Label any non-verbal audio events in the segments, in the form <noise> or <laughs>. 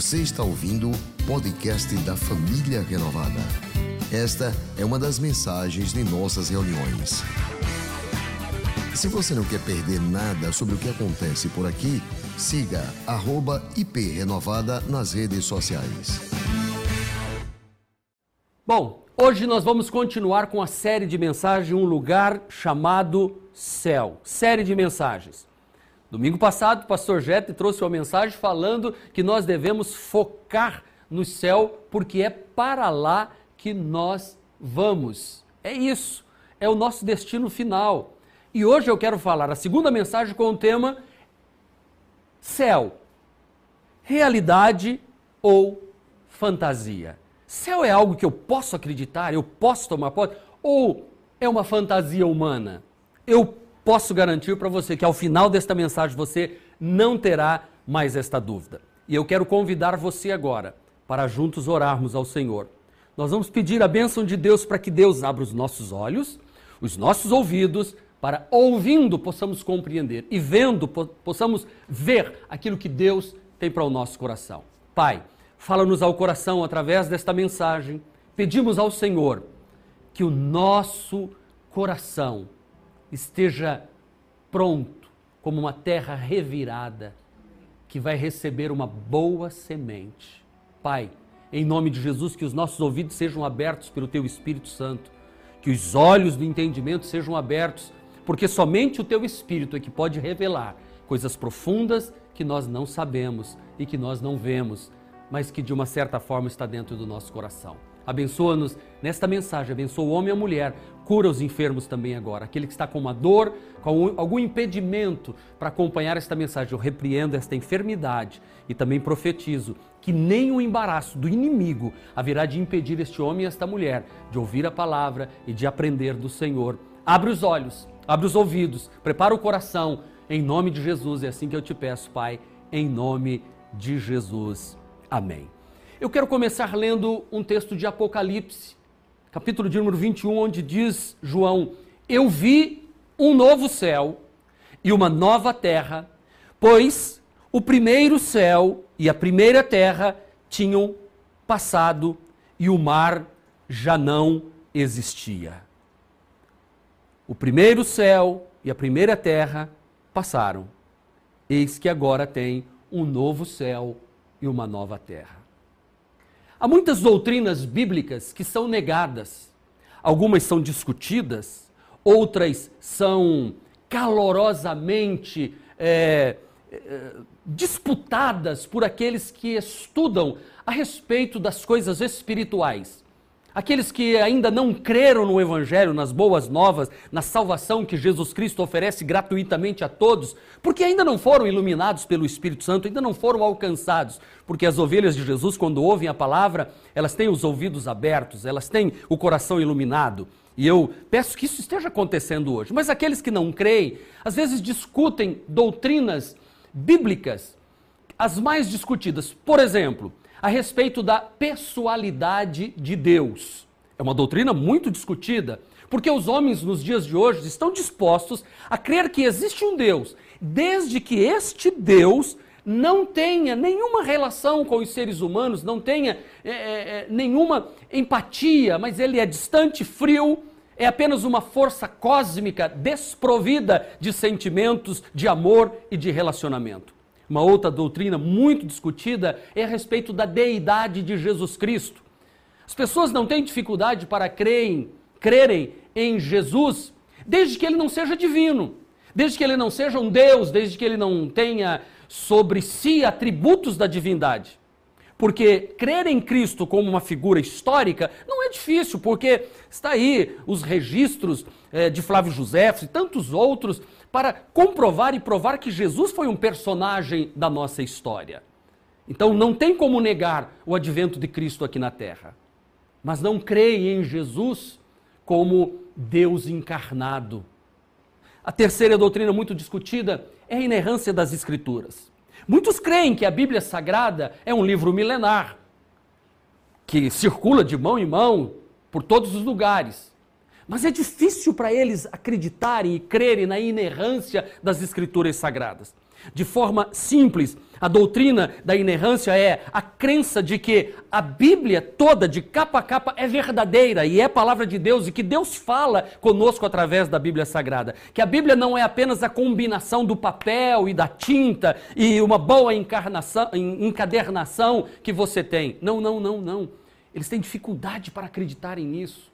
Você está ouvindo o podcast da Família Renovada. Esta é uma das mensagens de nossas reuniões. Se você não quer perder nada sobre o que acontece por aqui, siga @iprenovada nas redes sociais. Bom, hoje nós vamos continuar com a série de mensagens Um Lugar Chamado Céu. Série de mensagens. Domingo passado, o pastor Jete trouxe uma mensagem falando que nós devemos focar no céu, porque é para lá que nós vamos. É isso, é o nosso destino final. E hoje eu quero falar a segunda mensagem com o tema Céu, realidade ou fantasia. Céu é algo que eu posso acreditar, eu posso tomar posse, ou é uma fantasia humana? Eu posso garantir para você que ao final desta mensagem você não terá mais esta dúvida. E eu quero convidar você agora para juntos orarmos ao Senhor. Nós vamos pedir a bênção de Deus para que Deus abra os nossos olhos, os nossos ouvidos, para ouvindo possamos compreender e vendo possamos ver aquilo que Deus tem para o nosso coração. Pai, fala-nos ao coração através desta mensagem. Pedimos ao Senhor que o nosso coração esteja pronto como uma terra revirada que vai receber uma boa semente. Pai, em nome de Jesus, que os nossos ouvidos sejam abertos pelo Teu Espírito Santo, que os olhos do entendimento sejam abertos porque somente o teu espírito é que pode revelar coisas profundas que nós não sabemos e que nós não vemos, mas que de uma certa forma está dentro do nosso coração. Abençoa-nos nesta mensagem, abençoa o homem e a mulher, cura os enfermos também agora. Aquele que está com uma dor, com algum impedimento para acompanhar esta mensagem, eu repreendo esta enfermidade e também profetizo que nem o embaraço do inimigo haverá de impedir este homem e esta mulher de ouvir a palavra e de aprender do Senhor. Abre os olhos Abre os ouvidos, prepara o coração, em nome de Jesus. É assim que eu te peço, Pai, em nome de Jesus. Amém. Eu quero começar lendo um texto de Apocalipse, capítulo de número 21, onde diz João: Eu vi um novo céu e uma nova terra, pois o primeiro céu e a primeira terra tinham passado e o mar já não existia. O primeiro céu e a primeira terra passaram. Eis que agora tem um novo céu e uma nova terra. Há muitas doutrinas bíblicas que são negadas. Algumas são discutidas, outras são calorosamente é, é, disputadas por aqueles que estudam a respeito das coisas espirituais. Aqueles que ainda não creram no Evangelho, nas boas novas, na salvação que Jesus Cristo oferece gratuitamente a todos, porque ainda não foram iluminados pelo Espírito Santo, ainda não foram alcançados. Porque as ovelhas de Jesus, quando ouvem a palavra, elas têm os ouvidos abertos, elas têm o coração iluminado. E eu peço que isso esteja acontecendo hoje. Mas aqueles que não creem, às vezes discutem doutrinas bíblicas, as mais discutidas. Por exemplo, a respeito da pessoalidade de Deus. É uma doutrina muito discutida, porque os homens nos dias de hoje estão dispostos a crer que existe um Deus, desde que este Deus não tenha nenhuma relação com os seres humanos, não tenha é, é, é nenhuma empatia, mas ele é distante, frio, é apenas uma força cósmica desprovida de sentimentos, de amor e de relacionamento. Uma outra doutrina muito discutida é a respeito da deidade de Jesus Cristo. As pessoas não têm dificuldade para crerem, crerem em Jesus, desde que ele não seja divino, desde que ele não seja um Deus, desde que ele não tenha sobre si atributos da divindade. Porque crer em Cristo como uma figura histórica não é difícil, porque está aí os registros eh, de Flávio José e tantos outros para comprovar e provar que Jesus foi um personagem da nossa história. Então não tem como negar o advento de Cristo aqui na terra. Mas não creem em Jesus como Deus encarnado. A terceira doutrina muito discutida é a inerrância das Escrituras. Muitos creem que a Bíblia Sagrada é um livro milenar, que circula de mão em mão por todos os lugares. Mas é difícil para eles acreditarem e crerem na inerrância das Escrituras Sagradas. De forma simples, A doutrina da inerrância é a crença de que a Bíblia toda, de capa a capa, é verdadeira e é palavra de Deus e que Deus fala conosco através da Bíblia Sagrada. Que a Bíblia não é apenas a combinação do papel e da tinta e uma boa encadernação que você tem. Não, não, não, não. Eles têm dificuldade para acreditarem nisso.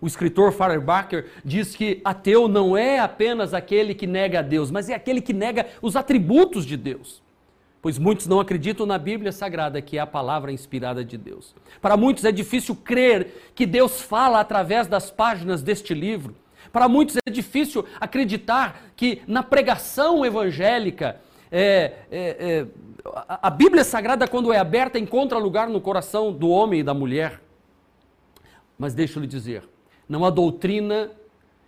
O escritor Feuerbach diz que ateu não é apenas aquele que nega a Deus, mas é aquele que nega os atributos de Deus. Pois muitos não acreditam na Bíblia Sagrada, que é a palavra inspirada de Deus. Para muitos é difícil crer que Deus fala através das páginas deste livro. Para muitos é difícil acreditar que na pregação evangélica é, é, é, a Bíblia Sagrada, quando é aberta, encontra lugar no coração do homem e da mulher. Mas deixa eu lhe dizer, não há doutrina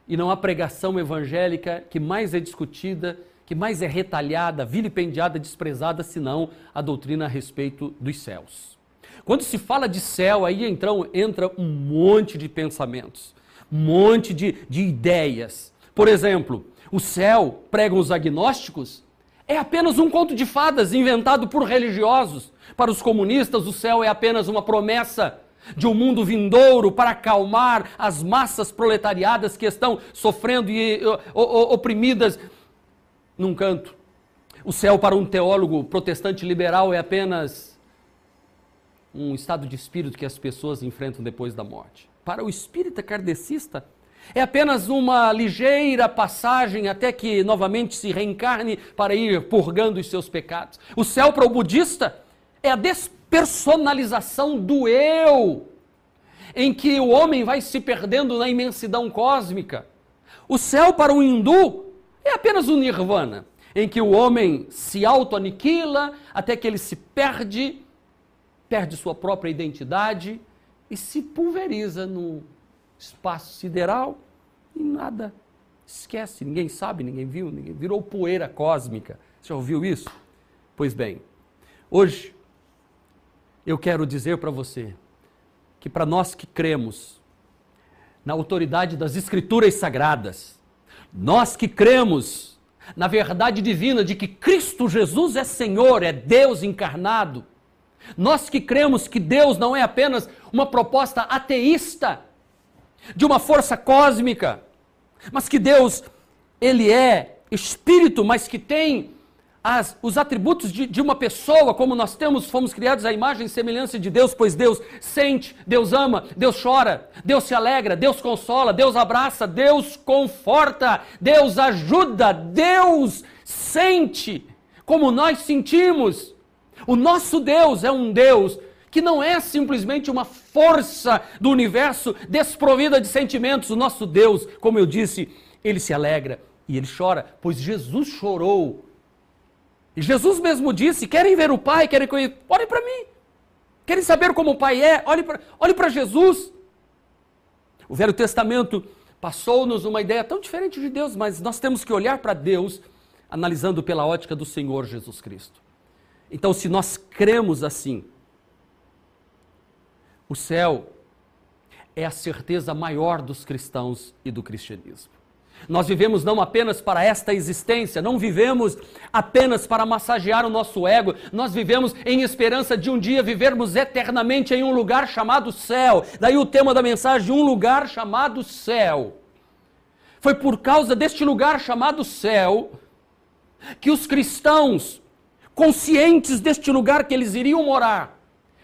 e não há pregação evangélica que mais é discutida, que mais é retalhada, vilipendiada, desprezada, senão a doutrina a respeito dos céus. Quando se fala de céu, aí então entra um monte de pensamentos, um monte de, de ideias. Por exemplo, o céu, pregam os agnósticos, é apenas um conto de fadas inventado por religiosos. Para os comunistas, o céu é apenas uma promessa de um mundo vindouro para acalmar as massas proletariadas que estão sofrendo e oprimidas num canto. O céu para um teólogo protestante liberal é apenas um estado de espírito que as pessoas enfrentam depois da morte. Para o espírita kardecista, é apenas uma ligeira passagem até que novamente se reencarne para ir purgando os seus pecados. O céu para o budista é a des personalização do eu, em que o homem vai se perdendo na imensidão cósmica. O céu para o hindu é apenas o nirvana, em que o homem se auto-aniquila até que ele se perde, perde sua própria identidade e se pulveriza no espaço sideral e nada esquece, ninguém sabe, ninguém viu, ninguém virou poeira cósmica. Você já ouviu isso? Pois bem, hoje eu quero dizer para você que para nós que cremos na autoridade das Escrituras Sagradas, nós que cremos na verdade divina de que Cristo Jesus é Senhor, é Deus encarnado, nós que cremos que Deus não é apenas uma proposta ateísta de uma força cósmica, mas que Deus, Ele é Espírito, mas que tem as, os atributos de, de, uma pessoa, como nós temos, fomos criados à imagem e semelhança de Deus, pois Deus sente, Deus ama, Deus chora, Deus se alegra, Deus consola, Deus abraça, Deus conforta, Deus ajuda, Deus sente como nós sentimos. O nosso Deus é um Deus que não é simplesmente uma força do universo desprovida de sentimentos. O nosso Deus, como eu disse, ele se alegra e ele chora, pois Jesus chorou Jesus mesmo disse: querem ver o Pai, querem conhecer, olhem para mim. Querem saber como o Pai é, olhem para olhe Jesus. O Velho Testamento passou-nos uma ideia tão diferente de Deus, mas nós temos que olhar para Deus analisando pela ótica do Senhor Jesus Cristo. Então, se nós cremos assim, o céu é a certeza maior dos cristãos e do cristianismo. Nós vivemos não apenas para esta existência, não vivemos apenas para massagear o nosso ego, nós vivemos em esperança de um dia vivermos eternamente em um lugar chamado céu. Daí o tema da mensagem: um lugar chamado céu. Foi por causa deste lugar chamado céu que os cristãos, conscientes deste lugar que eles iriam morar,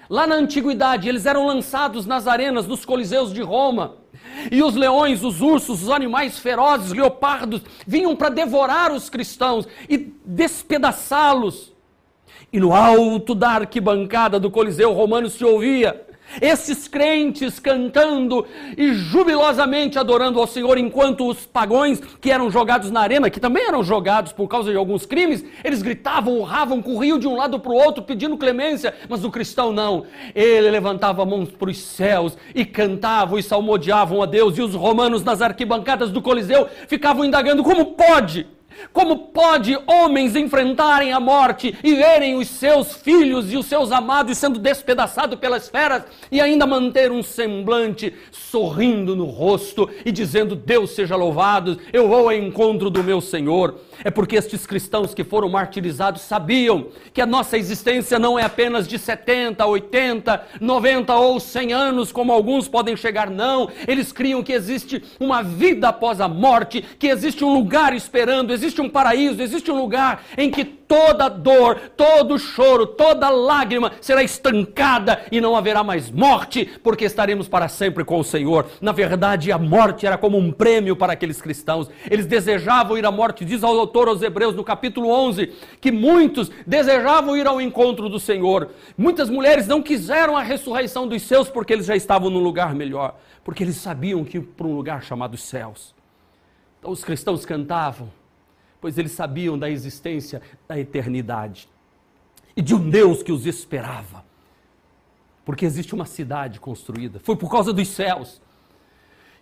lá na antiguidade, eles eram lançados nas arenas dos coliseus de Roma e os leões, os ursos, os animais ferozes, leopardos, vinham para devorar os cristãos e despedaçá-los. E no alto da arquibancada do Coliseu Romano se ouvia esses crentes cantando e jubilosamente adorando ao Senhor, enquanto os pagões que eram jogados na arena, que também eram jogados por causa de alguns crimes, eles gritavam, urravam, corriam de um lado para o outro pedindo clemência, mas o cristão não. Ele levantava a mão para os céus e cantavam e salmodiavam a Deus, e os romanos nas arquibancadas do Coliseu ficavam indagando: como pode? Como pode homens enfrentarem a morte e verem os seus filhos e os seus amados sendo despedaçados pelas feras e ainda manter um semblante sorrindo no rosto e dizendo: Deus seja louvado, eu vou ao encontro do meu Senhor? É porque estes cristãos que foram martirizados sabiam que a nossa existência não é apenas de 70, 80, 90 ou 100 anos, como alguns podem chegar, não. Eles criam que existe uma vida após a morte, que existe um lugar esperando, existe um paraíso, existe um lugar em que toda dor, todo choro, toda lágrima será estancada e não haverá mais morte, porque estaremos para sempre com o Senhor. Na verdade, a morte era como um prêmio para aqueles cristãos. Eles desejavam ir à morte, diz o autor aos Hebreus no capítulo 11, que muitos desejavam ir ao encontro do Senhor. Muitas mulheres não quiseram a ressurreição dos seus porque eles já estavam num lugar melhor, porque eles sabiam que para um lugar chamado céus. Então os cristãos cantavam pois eles sabiam da existência da eternidade e de um Deus que os esperava. Porque existe uma cidade construída. Foi por causa dos céus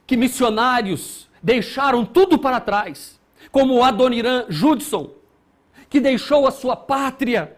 que missionários deixaram tudo para trás, como Adoniran Judson, que deixou a sua pátria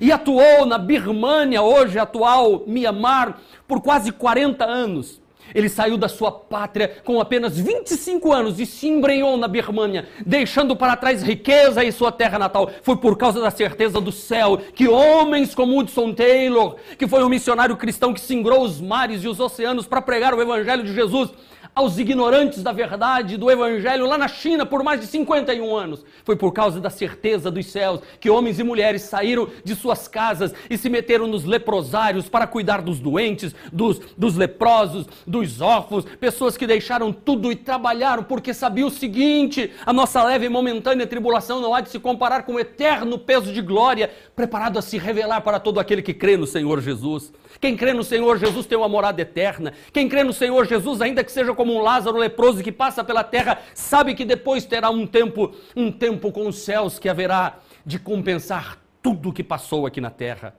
e atuou na Birmânia, hoje atual Myanmar, por quase 40 anos. Ele saiu da sua pátria com apenas 25 anos e se embrenhou na Birmânia, deixando para trás riqueza e sua terra natal. Foi por causa da certeza do céu que homens como Hudson Taylor, que foi um missionário cristão que singrou os mares e os oceanos para pregar o evangelho de Jesus, aos ignorantes da verdade do Evangelho lá na China por mais de 51 anos. Foi por causa da certeza dos céus que homens e mulheres saíram de suas casas e se meteram nos leprosários para cuidar dos doentes, dos, dos leprosos, dos órfãos, pessoas que deixaram tudo e trabalharam porque sabiam o seguinte: a nossa leve e momentânea tribulação não há de se comparar com o eterno peso de glória preparado a se revelar para todo aquele que crê no Senhor Jesus. Quem crê no Senhor Jesus tem uma morada eterna. Quem crê no Senhor Jesus, ainda que seja como um Lázaro leproso que passa pela terra, sabe que depois terá um tempo, um tempo com os céus que haverá de compensar tudo o que passou aqui na terra.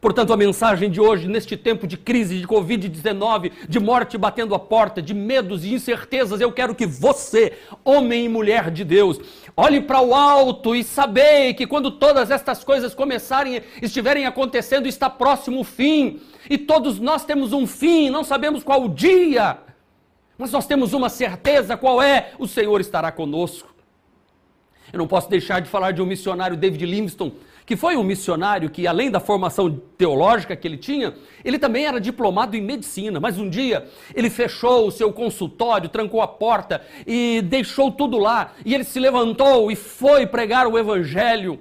Portanto, a mensagem de hoje, neste tempo de crise, de Covid-19, de morte batendo a porta, de medos e incertezas, eu quero que você, homem e mulher de Deus, olhe para o alto e sabei que quando todas estas coisas começarem, estiverem acontecendo, está próximo o fim. E todos nós temos um fim, não sabemos qual o dia, mas nós temos uma certeza: qual é? O Senhor estará conosco. Eu não posso deixar de falar de um missionário, David Livingstone, que foi um missionário que, além da formação teológica que ele tinha, ele também era diplomado em medicina. Mas um dia ele fechou o seu consultório, trancou a porta e deixou tudo lá. E ele se levantou e foi pregar o evangelho.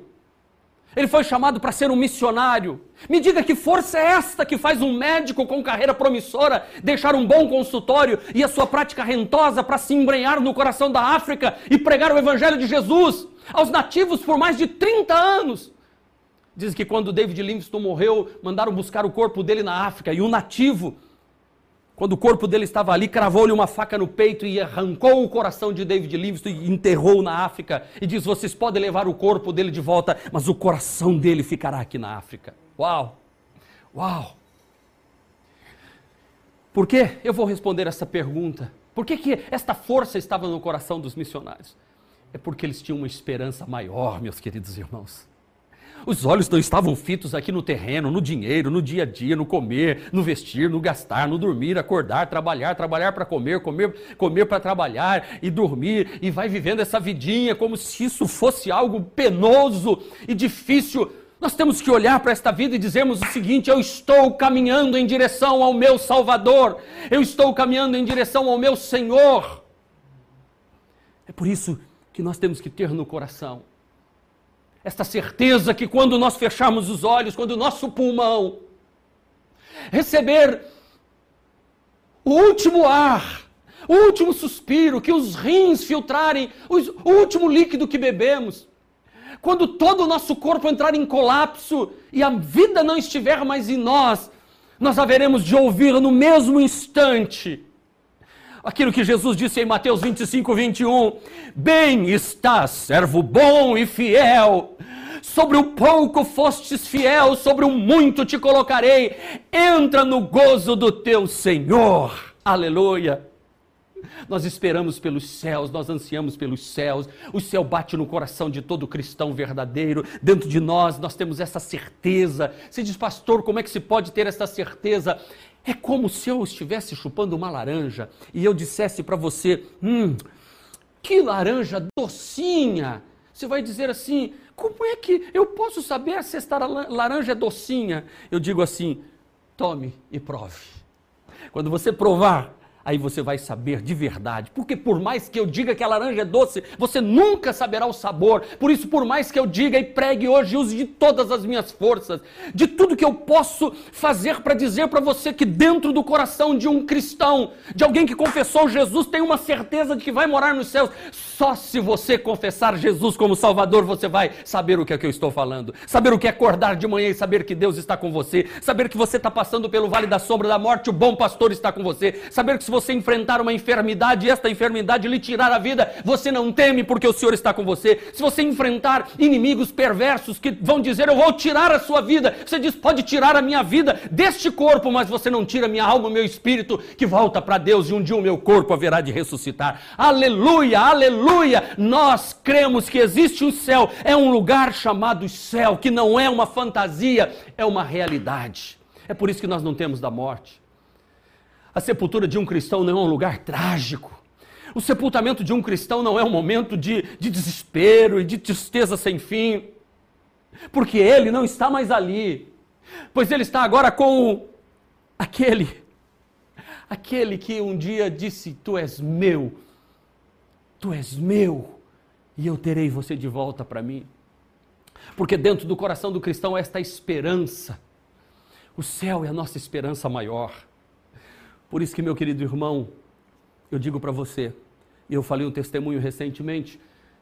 Ele foi chamado para ser um missionário. Me diga que força é esta que faz um médico com carreira promissora deixar um bom consultório e a sua prática rentosa para se embrenhar no coração da África e pregar o evangelho de Jesus aos nativos por mais de 30 anos. Diz que quando David Livingstone morreu, mandaram buscar o corpo dele na África e um nativo, quando o corpo dele estava ali, cravou-lhe uma faca no peito e arrancou o coração de David Livingstone e enterrou na África. E diz: Vocês podem levar o corpo dele de volta, mas o coração dele ficará aqui na África. Uau! Uau! Por que? Eu vou responder essa pergunta. Por que, que esta força estava no coração dos missionários? É porque eles tinham uma esperança maior, meus queridos irmãos. Os olhos não estavam fitos aqui no terreno, no dinheiro, no dia a dia, no comer, no vestir, no gastar, no dormir, acordar, trabalhar, trabalhar para comer, comer, comer para trabalhar e dormir e vai vivendo essa vidinha como se isso fosse algo penoso e difícil. Nós temos que olhar para esta vida e dizermos o seguinte: eu estou caminhando em direção ao meu Salvador, eu estou caminhando em direção ao meu Senhor. É por isso que nós temos que ter no coração esta certeza que quando nós fecharmos os olhos, quando o nosso pulmão receber o último ar, o último suspiro, que os rins filtrarem o último líquido que bebemos, quando todo o nosso corpo entrar em colapso e a vida não estiver mais em nós, nós haveremos de ouvir no mesmo instante aquilo que Jesus disse em Mateus 25, 21. Bem estás, servo bom e fiel. Sobre o pouco fostes fiel, sobre o muito te colocarei. Entra no gozo do teu Senhor. Aleluia. Nós esperamos pelos céus, nós ansiamos pelos céus. O céu bate no coração de todo cristão verdadeiro. Dentro de nós, nós temos essa certeza. Você diz, pastor, como é que se pode ter essa certeza? É como se eu estivesse chupando uma laranja e eu dissesse para você: hum, Que laranja docinha! Você vai dizer assim: como é que eu posso saber se esta laranja é docinha? Eu digo assim: tome e prove. Quando você provar, aí você vai saber de verdade. Porque por mais que eu diga que a laranja é doce, você nunca saberá o sabor. Por isso, por mais que eu diga e pregue hoje, use de todas as minhas forças, de tudo que eu posso fazer para dizer para você que dentro do coração de um cristão, de alguém que confessou Jesus, tem uma certeza de que vai morar nos céus. Só se você confessar Jesus como Salvador, você vai saber o que é que eu estou falando. Saber o que é acordar de manhã e saber que Deus está com você. Saber que você está passando pelo vale da sombra da morte, o bom pastor está com você. Saber que se você enfrentar uma enfermidade e esta enfermidade lhe tirar a vida, você não teme porque o Senhor está com você. Se você enfrentar inimigos perversos que vão dizer eu vou tirar a sua vida, você diz pode tirar a minha vida deste corpo, mas você não tira minha alma, meu espírito que volta para Deus e um dia o meu corpo haverá de ressuscitar. Aleluia, aleluia! Nós cremos que existe um céu, é um lugar chamado céu, que não é uma fantasia, é uma realidade. É por isso que nós não temos da morte. A sepultura de um cristão não é um lugar trágico. O sepultamento de um cristão não é um momento de, de desespero e de tristeza sem fim, porque ele não está mais ali, pois ele está agora com aquele, aquele que um dia disse: Tu és meu, tu és meu, e eu terei você de volta para mim. Porque dentro do coração do cristão esta esperança, o céu é a nossa esperança maior. Por isso que, meu querido irmão, eu digo para você, eu falei um testemunho recentemente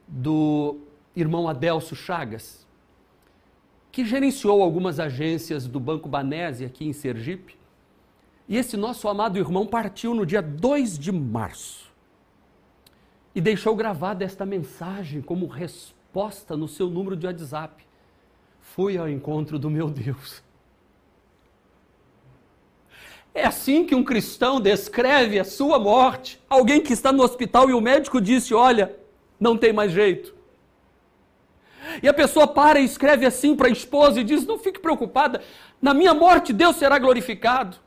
do irmão Adelso Chagas, que gerenciou algumas agências do Banco Banese aqui em Sergipe. E esse nosso amado irmão partiu no dia 2 de março e deixou gravada esta mensagem como resposta no seu número de WhatsApp. Fui ao encontro do meu Deus. É assim que um cristão descreve a sua morte. Alguém que está no hospital e o médico disse: Olha, não tem mais jeito. E a pessoa para e escreve assim para a esposa e diz: Não fique preocupada, na minha morte Deus será glorificado.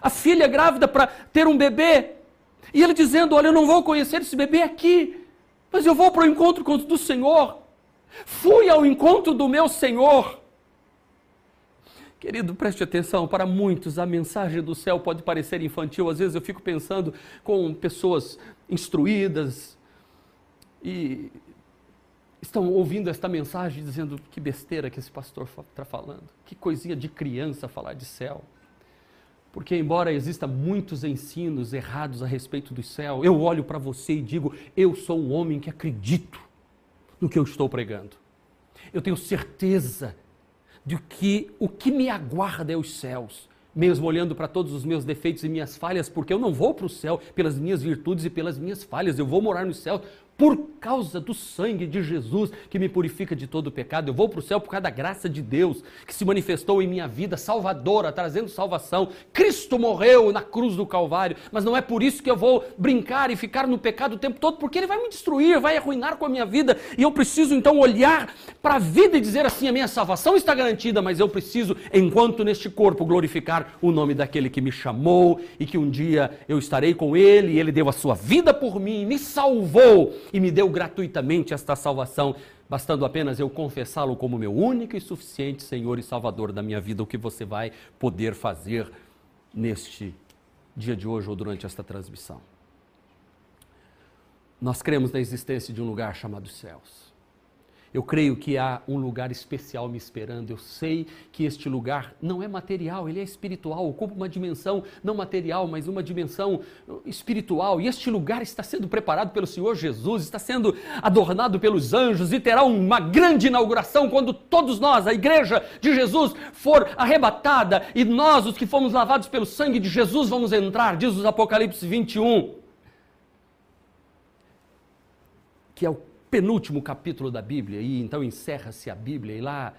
A filha grávida para ter um bebê. E ele dizendo: Olha, eu não vou conhecer esse bebê aqui, mas eu vou para o encontro do Senhor. Fui ao encontro do meu Senhor. Querido, preste atenção, para muitos a mensagem do céu pode parecer infantil. Às vezes eu fico pensando com pessoas instruídas e estão ouvindo esta mensagem dizendo que besteira que esse pastor está falando, que coisinha de criança falar de céu. Porque, embora exista muitos ensinos errados a respeito do céu, eu olho para você e digo: eu sou um homem que acredito no que eu estou pregando. Eu tenho certeza de que o que me aguarda é os céus, mesmo olhando para todos os meus defeitos e minhas falhas, porque eu não vou para o céu pelas minhas virtudes e pelas minhas falhas, eu vou morar no céu por causa do sangue de Jesus que me purifica de todo o pecado. Eu vou para o céu por causa da graça de Deus que se manifestou em minha vida salvadora, trazendo salvação. Cristo morreu na cruz do Calvário, mas não é por isso que eu vou brincar e ficar no pecado o tempo todo, porque ele vai me destruir, vai arruinar com a minha vida. E eu preciso então olhar para a vida e dizer assim: a minha salvação está garantida, mas eu preciso, enquanto neste corpo, glorificar o nome daquele que me chamou e que um dia eu estarei com ele, e ele deu a sua vida por mim, me salvou e me deu gratuitamente esta salvação, bastando apenas eu confessá-lo como meu único e suficiente Senhor e Salvador da minha vida, o que você vai poder fazer neste dia de hoje ou durante esta transmissão. Nós cremos na existência de um lugar chamado céus. Eu creio que há um lugar especial me esperando. Eu sei que este lugar não é material, ele é espiritual, ocupa uma dimensão não material, mas uma dimensão espiritual. E este lugar está sendo preparado pelo Senhor Jesus, está sendo adornado pelos anjos e terá uma grande inauguração quando todos nós, a igreja de Jesus, for arrebatada e nós, os que fomos lavados pelo sangue de Jesus, vamos entrar, diz os Apocalipse 21. Que é o penúltimo capítulo da Bíblia, e então encerra-se a Bíblia, e lá,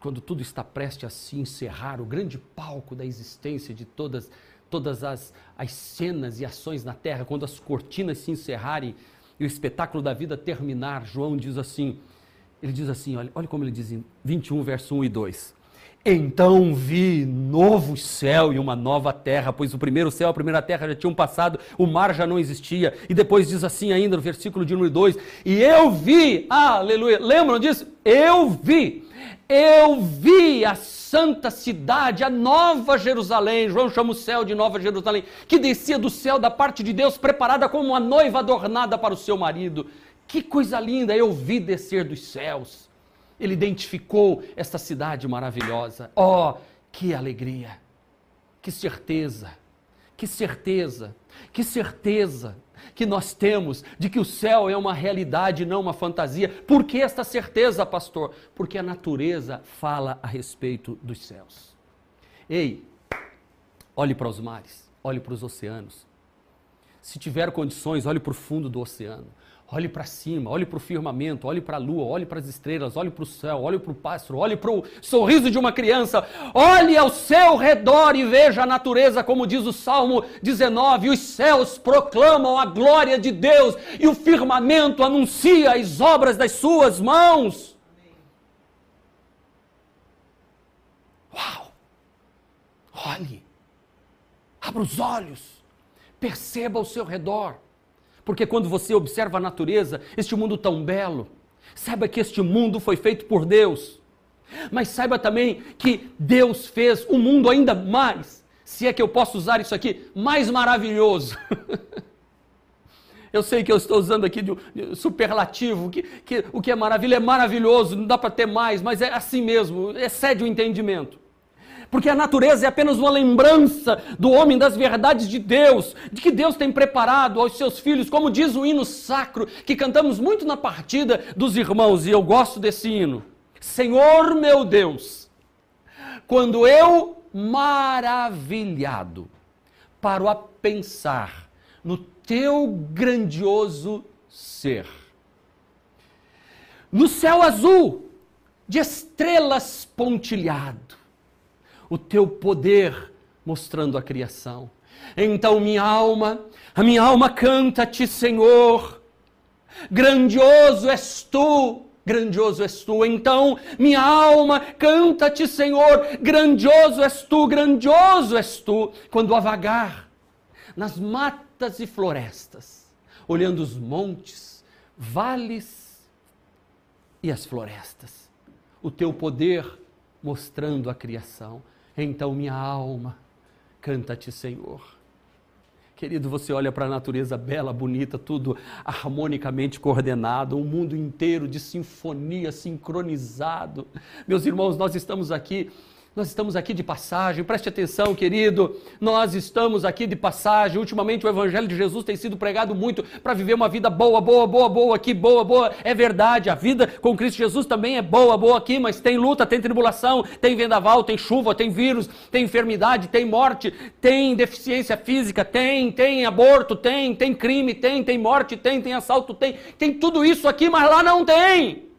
quando tudo está prestes a se encerrar, o grande palco da existência de todas, todas as, as cenas e ações na terra, quando as cortinas se encerrarem e o espetáculo da vida terminar, João diz assim, ele diz assim, olha, olha como ele diz em 21, verso 1 e 2. Então vi novo céu e uma nova terra, pois o primeiro céu e a primeira terra já tinham passado, o mar já não existia. E depois diz assim ainda no versículo de 1 e 2: E eu vi, aleluia, lembram disso? Eu vi, eu vi a santa cidade, a nova Jerusalém, João chama o céu de nova Jerusalém, que descia do céu da parte de Deus, preparada como uma noiva adornada para o seu marido. Que coisa linda, eu vi descer dos céus ele identificou esta cidade maravilhosa. Oh, que alegria! Que certeza! Que certeza! Que certeza que nós temos de que o céu é uma realidade, não uma fantasia. Por que esta certeza, pastor? Porque a natureza fala a respeito dos céus. Ei, olhe para os mares, olhe para os oceanos. Se tiver condições, olhe para o fundo do oceano. Olhe para cima, olhe para o firmamento, olhe para a lua, olhe para as estrelas, olhe para o céu, olhe para o pássaro, olhe para o sorriso de uma criança, olhe ao seu redor e veja a natureza, como diz o Salmo 19: os céus proclamam a glória de Deus e o firmamento anuncia as obras das suas mãos. Uau! Olhe, abra os olhos, perceba ao seu redor. Porque quando você observa a natureza, este mundo tão belo, saiba que este mundo foi feito por Deus. Mas saiba também que Deus fez um mundo ainda mais, se é que eu posso usar isso aqui, mais maravilhoso. <laughs> eu sei que eu estou usando aqui de superlativo, que, que o que é maravilha é maravilhoso, não dá para ter mais, mas é assim mesmo, excede o entendimento porque a natureza é apenas uma lembrança do homem das verdades de Deus, de que Deus tem preparado aos seus filhos, como diz o hino sacro, que cantamos muito na partida dos irmãos, e eu gosto desse hino. Senhor meu Deus, quando eu, maravilhado, paro a pensar no teu grandioso ser, no céu azul, de estrelas pontilhado, o teu poder mostrando a criação. Então minha alma, a minha alma canta-te, Senhor. Grandioso és tu, grandioso és tu. Então minha alma canta-te, Senhor. Grandioso és tu, grandioso és tu. Quando a vagar nas matas e florestas, olhando os montes, vales e as florestas, o teu poder mostrando a criação. Então minha alma canta-te, Senhor. Querido, você olha para a natureza bela, bonita, tudo harmonicamente coordenado, um mundo inteiro de sinfonia sincronizado. Meus irmãos, nós estamos aqui nós estamos aqui de passagem, preste atenção, querido. Nós estamos aqui de passagem. Ultimamente o Evangelho de Jesus tem sido pregado muito para viver uma vida boa, boa, boa, boa aqui, boa, boa. É verdade, a vida com Cristo Jesus também é boa, boa aqui, mas tem luta, tem tribulação, tem vendaval, tem chuva, tem vírus, tem enfermidade, tem morte, tem deficiência física, tem, tem aborto, tem, tem crime, tem, tem morte, tem, tem assalto, tem, tem tudo isso aqui, mas lá não tem.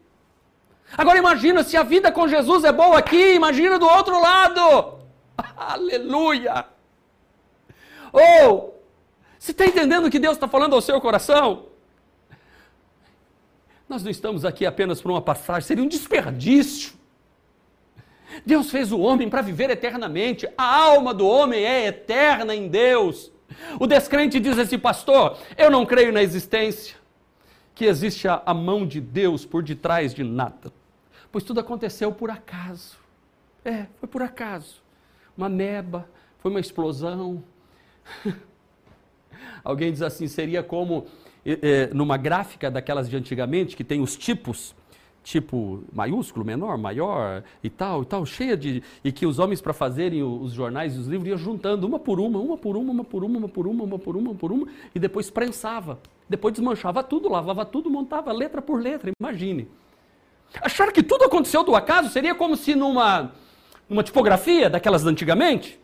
Agora imagina se a vida com Jesus é boa aqui, imagina do outro lado. <laughs> Aleluia! Ou, oh, você está entendendo o que Deus está falando ao seu coração? Nós não estamos aqui apenas por uma passagem, seria um desperdício. Deus fez o homem para viver eternamente, a alma do homem é eterna em Deus. O descrente diz assim, pastor, eu não creio na existência que existe a, a mão de Deus por detrás de nada. Pois tudo aconteceu por acaso. É, foi por acaso. Uma neba, foi uma explosão. <laughs> Alguém diz assim: seria como é, numa gráfica daquelas de antigamente, que tem os tipos tipo maiúsculo, menor, maior e tal, e tal, cheia de. e que os homens, para fazerem os jornais e os livros, iam juntando uma por uma, uma por uma, uma por uma, uma por uma, uma por uma, uma por uma, e depois prensava. Depois desmanchava tudo, lavava tudo, montava letra por letra, imagine. Achar que tudo aconteceu do acaso seria como se numa, numa tipografia daquelas de antigamente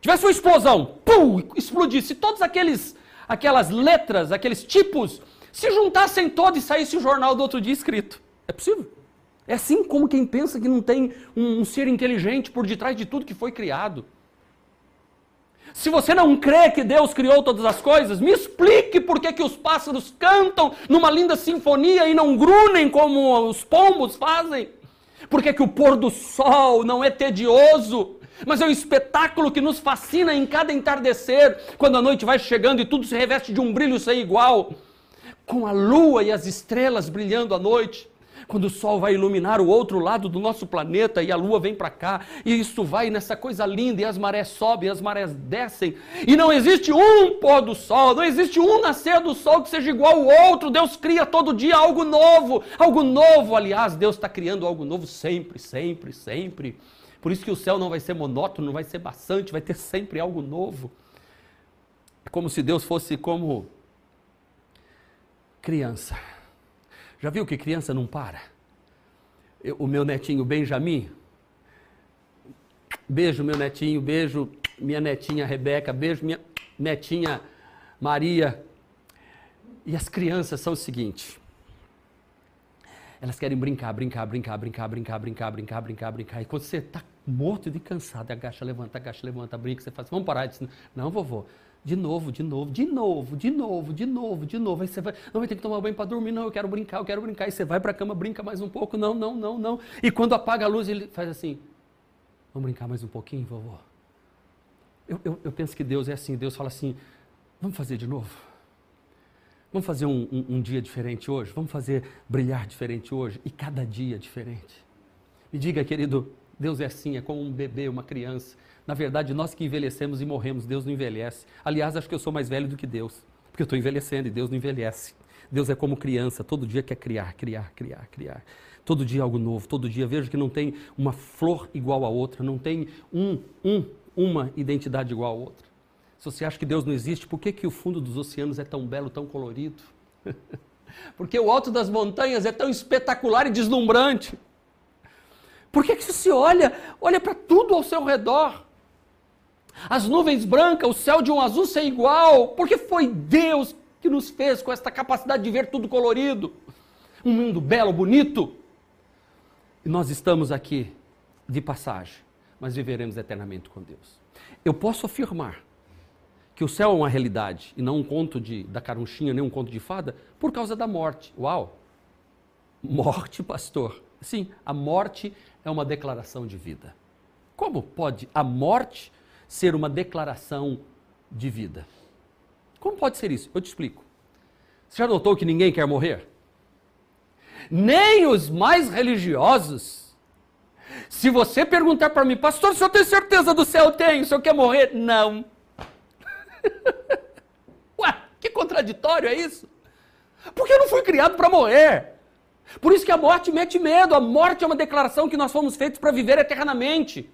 tivesse uma explosão, pum, explodisse, todos aqueles aquelas letras, aqueles tipos se juntassem todos e saísse o jornal do outro dia escrito. É possível? É assim como quem pensa que não tem um, um ser inteligente por detrás de tudo que foi criado. Se você não crê que Deus criou todas as coisas, me explique por que, que os pássaros cantam numa linda sinfonia e não grunem como os pombos fazem. Por que, que o pôr do sol não é tedioso? Mas é um espetáculo que nos fascina em cada entardecer, quando a noite vai chegando e tudo se reveste de um brilho sem igual, com a lua e as estrelas brilhando à noite quando o sol vai iluminar o outro lado do nosso planeta e a lua vem para cá, e isso vai nessa coisa linda, e as marés sobem, as marés descem, e não existe um pôr do sol, não existe um nascer do sol que seja igual ao outro, Deus cria todo dia algo novo, algo novo, aliás, Deus está criando algo novo sempre, sempre, sempre. Por isso que o céu não vai ser monótono, não vai ser bastante, vai ter sempre algo novo. É como se Deus fosse como criança já viu que criança não para? Eu, o meu netinho Benjamin, beijo meu netinho, beijo minha netinha Rebeca, beijo minha netinha Maria. E as crianças são o seguinte: elas querem brincar, brincar, brincar, brincar, brincar, brincar, brincar, brincar, brincar. E quando você está morto de cansado, agacha, levanta, agacha, levanta, brinca, você faz, vamos parar disso. Não, vovô, de novo, de novo, de novo, de novo, de novo, de novo. Aí você vai, não vai ter que tomar banho para dormir, não, eu quero brincar, eu quero brincar. Aí você vai para a cama, brinca mais um pouco, não, não, não, não. E quando apaga a luz, ele faz assim: vamos brincar mais um pouquinho, vovô? Eu, eu, eu penso que Deus é assim: Deus fala assim, vamos fazer de novo? Vamos fazer um, um, um dia diferente hoje? Vamos fazer brilhar diferente hoje? E cada dia diferente. Me diga, querido, Deus é assim, é como um bebê, uma criança na verdade, nós que envelhecemos e morremos, Deus não envelhece. Aliás, acho que eu sou mais velho do que Deus, porque eu estou envelhecendo e Deus não envelhece. Deus é como criança, todo dia quer criar, criar, criar, criar. Todo dia algo novo, todo dia vejo que não tem uma flor igual a outra, não tem um, um, uma identidade igual a outra. Se você acha que Deus não existe, por que, que o fundo dos oceanos é tão belo, tão colorido? <laughs> Porque o alto das montanhas é tão espetacular e deslumbrante. Por que, que você olha, olha para tudo ao seu redor? As nuvens brancas, o céu de um azul sem igual, porque foi Deus que nos fez com esta capacidade de ver tudo colorido. Um mundo belo, bonito. E nós estamos aqui de passagem, mas viveremos eternamente com Deus. Eu posso afirmar que o céu é uma realidade e não um conto de, da carunchinha, nem um conto de fada, por causa da morte. Uau! Morte, pastor. Sim, a morte é uma declaração de vida. Como pode a morte ser uma declaração de vida. Como pode ser isso? Eu te explico. Você já notou que ninguém quer morrer? Nem os mais religiosos. Se você perguntar para mim, pastor, o senhor tem certeza do céu? Tenho. O senhor quer morrer? Não. <laughs> Ué, que contraditório é isso? Porque eu não fui criado para morrer. Por isso que a morte mete medo. A morte é uma declaração que nós fomos feitos para viver eternamente.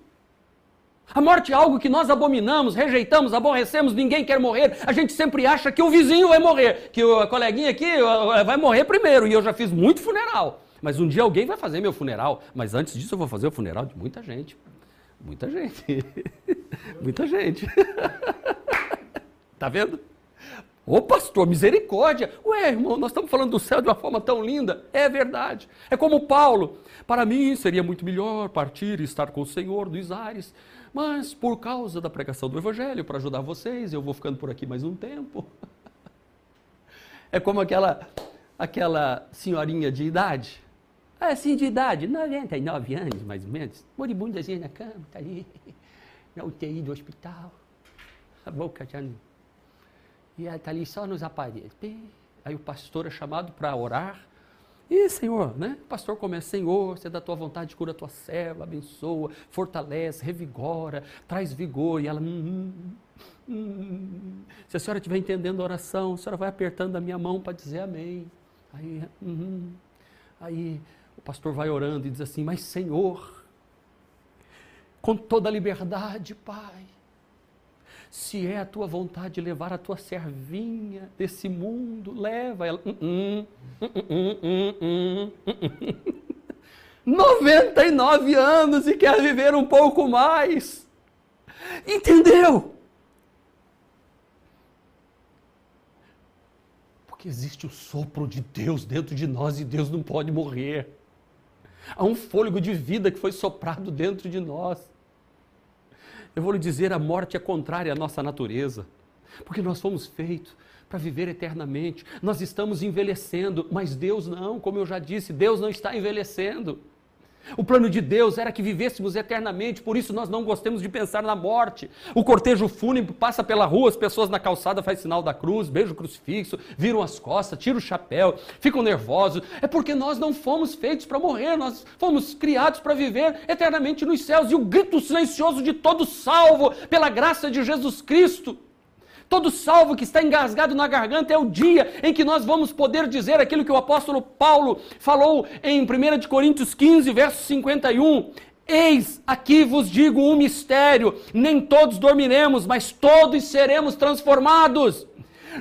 A morte é algo que nós abominamos, rejeitamos, aborrecemos, ninguém quer morrer. A gente sempre acha que o vizinho vai morrer, que a coleguinha aqui vai morrer primeiro. E eu já fiz muito funeral. Mas um dia alguém vai fazer meu funeral. Mas antes disso eu vou fazer o funeral de muita gente. Muita gente. <laughs> muita gente. <laughs> tá vendo? Ô pastor, misericórdia! Ué, irmão, nós estamos falando do céu de uma forma tão linda. É verdade. É como Paulo. Para mim seria muito melhor partir e estar com o Senhor dos ares. Mas por causa da pregação do Evangelho, para ajudar vocês, eu vou ficando por aqui mais um tempo. <laughs> É como aquela, aquela senhorinha de idade. Assim, de idade, 99 anos, mais ou menos. Moribundazinha na cama, tá ali, <laughs> na UTI do hospital. A boca já não... E ela está ali só nos aparelhos. Aí o pastor é chamado para orar. E, Senhor, né? O pastor começa, Senhor, se é da tua vontade, cura a tua serva, abençoa, fortalece, revigora, traz vigor. E ela, hum, hum, hum. se a senhora estiver entendendo a oração, a senhora vai apertando a minha mão para dizer amém. Aí, hum, aí o pastor vai orando e diz assim, mas Senhor, com toda a liberdade, Pai, se é a tua vontade levar a tua servinha desse mundo, leva ela. Hum, hum, hum, <laughs> 99 anos e quer viver um pouco mais. Entendeu? Porque existe o sopro de Deus dentro de nós e Deus não pode morrer. Há um fôlego de vida que foi soprado dentro de nós. Eu vou lhe dizer, a morte é contrária à nossa natureza, porque nós fomos feitos para viver eternamente. Nós estamos envelhecendo, mas Deus não, como eu já disse, Deus não está envelhecendo. O plano de Deus era que vivêssemos eternamente, por isso nós não gostamos de pensar na morte. O cortejo fúnebre passa pela rua, as pessoas na calçada fazem sinal da cruz, beijam o crucifixo, viram as costas, tiram o chapéu, ficam nervosos. É porque nós não fomos feitos para morrer, nós fomos criados para viver eternamente nos céus. E o grito silencioso de todo salvo, pela graça de Jesus Cristo, Todo salvo que está engasgado na garganta é o dia em que nós vamos poder dizer aquilo que o apóstolo Paulo falou em 1 Coríntios 15, verso 51. Eis aqui vos digo um mistério: nem todos dormiremos, mas todos seremos transformados.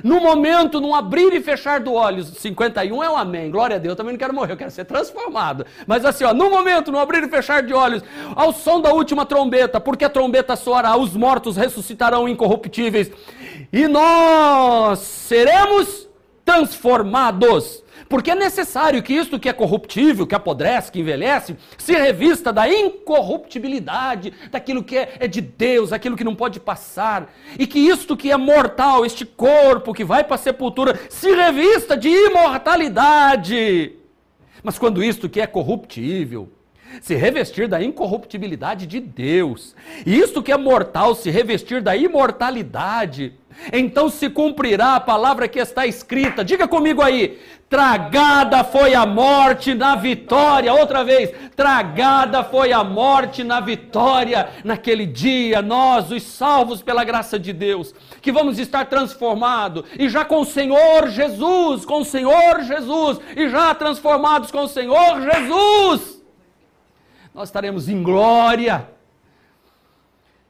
No momento, num abrir e fechar do olho, 51 é um amém, glória a Deus, eu também não quero morrer, eu quero ser transformado. Mas assim, ó, no momento, no abrir e fechar de olhos, ao som da última trombeta, porque a trombeta soará, os mortos ressuscitarão incorruptíveis, e nós seremos transformados. Porque é necessário que isto que é corruptível, que apodrece, que envelhece, se revista da incorruptibilidade, daquilo que é, é de Deus, aquilo que não pode passar. E que isto que é mortal, este corpo que vai para a sepultura, se revista de imortalidade. Mas quando isto que é corruptível, se revestir da incorruptibilidade de Deus, e isto que é mortal se revestir da imortalidade, então se cumprirá a palavra que está escrita. Diga comigo aí: tragada foi a morte na vitória. Outra vez, tragada foi a morte na vitória. Naquele dia, nós, os salvos pela graça de Deus, que vamos estar transformados e já com o Senhor Jesus, com o Senhor Jesus, e já transformados com o Senhor Jesus, nós estaremos em glória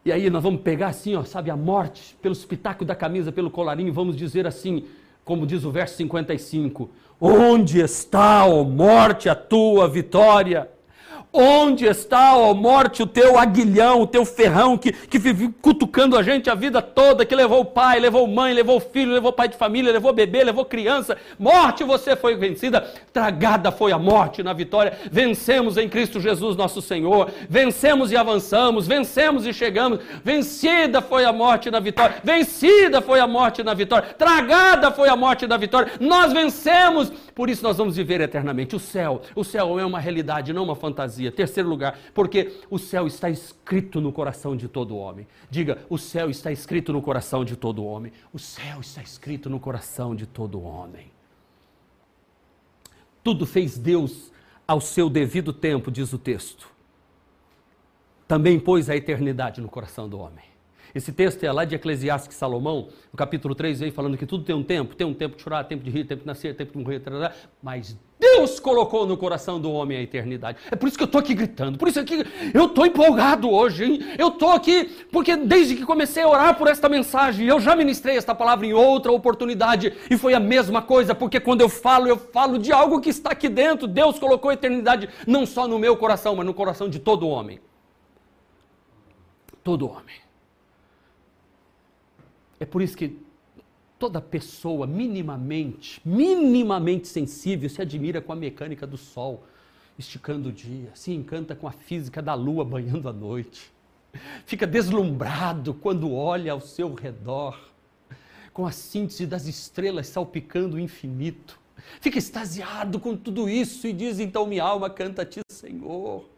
e aí nós vamos pegar assim, ó, sabe, a morte pelo espetáculo da camisa, pelo colarinho, vamos dizer assim, como diz o verso 55: Onde está, ó morte, a tua vitória? Onde está, ó morte, o teu aguilhão, o teu ferrão que, que vive cutucando a gente a vida toda, que levou o pai, levou mãe, levou o filho, levou pai de família, levou bebê, levou criança. Morte, você foi vencida. Tragada foi a morte na vitória. Vencemos em Cristo Jesus, nosso Senhor. Vencemos e avançamos. Vencemos e chegamos. Vencida foi a morte na vitória. Vencida foi a morte na vitória. Tragada foi a morte na vitória. Nós vencemos. Por isso nós vamos viver eternamente. O céu, o céu é uma realidade, não uma fantasia fantasia. Terceiro lugar, porque o céu está escrito no coração de todo homem. Diga, o céu está escrito no coração de todo homem. O céu está escrito no coração de todo homem. Tudo fez Deus ao seu devido tempo, diz o texto. Também pôs a eternidade no coração do homem. Esse texto é lá de Eclesiastes Salomão, no capítulo 3, vem falando que tudo tem um tempo, tem um tempo de chorar, tempo de rir, tempo de nascer, tempo de morrer, mas Deus colocou no coração do homem a eternidade. É por isso que eu estou aqui gritando, por isso que eu estou empolgado hoje, hein? Eu estou aqui porque desde que comecei a orar por esta mensagem, eu já ministrei esta palavra em outra oportunidade e foi a mesma coisa, porque quando eu falo, eu falo de algo que está aqui dentro. Deus colocou a eternidade não só no meu coração, mas no coração de todo homem. Todo homem. É por isso que toda pessoa minimamente, minimamente sensível se admira com a mecânica do sol esticando o dia, se encanta com a física da lua banhando a noite. Fica deslumbrado quando olha ao seu redor, com a síntese das estrelas salpicando o infinito. Fica extasiado com tudo isso e diz: Então minha alma canta a ti, Senhor.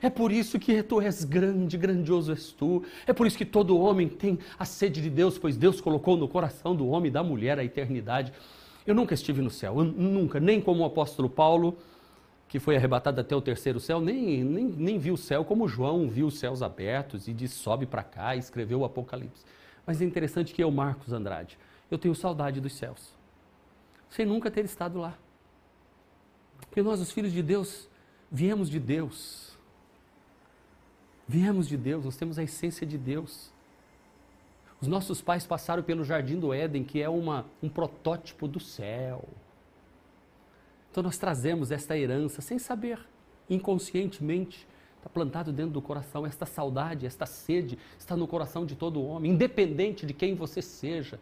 É por isso que tu és grande, grandioso és tu. É por isso que todo homem tem a sede de Deus, pois Deus colocou no coração do homem e da mulher a eternidade. Eu nunca estive no céu, nunca, nem como o apóstolo Paulo, que foi arrebatado até o terceiro céu, nem, nem, nem vi o céu como João viu os céus abertos e disse: sobe para cá e escreveu o Apocalipse. Mas é interessante que eu, Marcos Andrade, eu tenho saudade dos céus, sem nunca ter estado lá. Porque nós, os filhos de Deus, viemos de Deus Viemos de Deus, nós temos a essência de Deus. Os nossos pais passaram pelo jardim do Éden, que é uma, um protótipo do céu. Então nós trazemos esta herança sem saber, inconscientemente, está plantado dentro do coração. Esta saudade, esta sede está no coração de todo homem, independente de quem você seja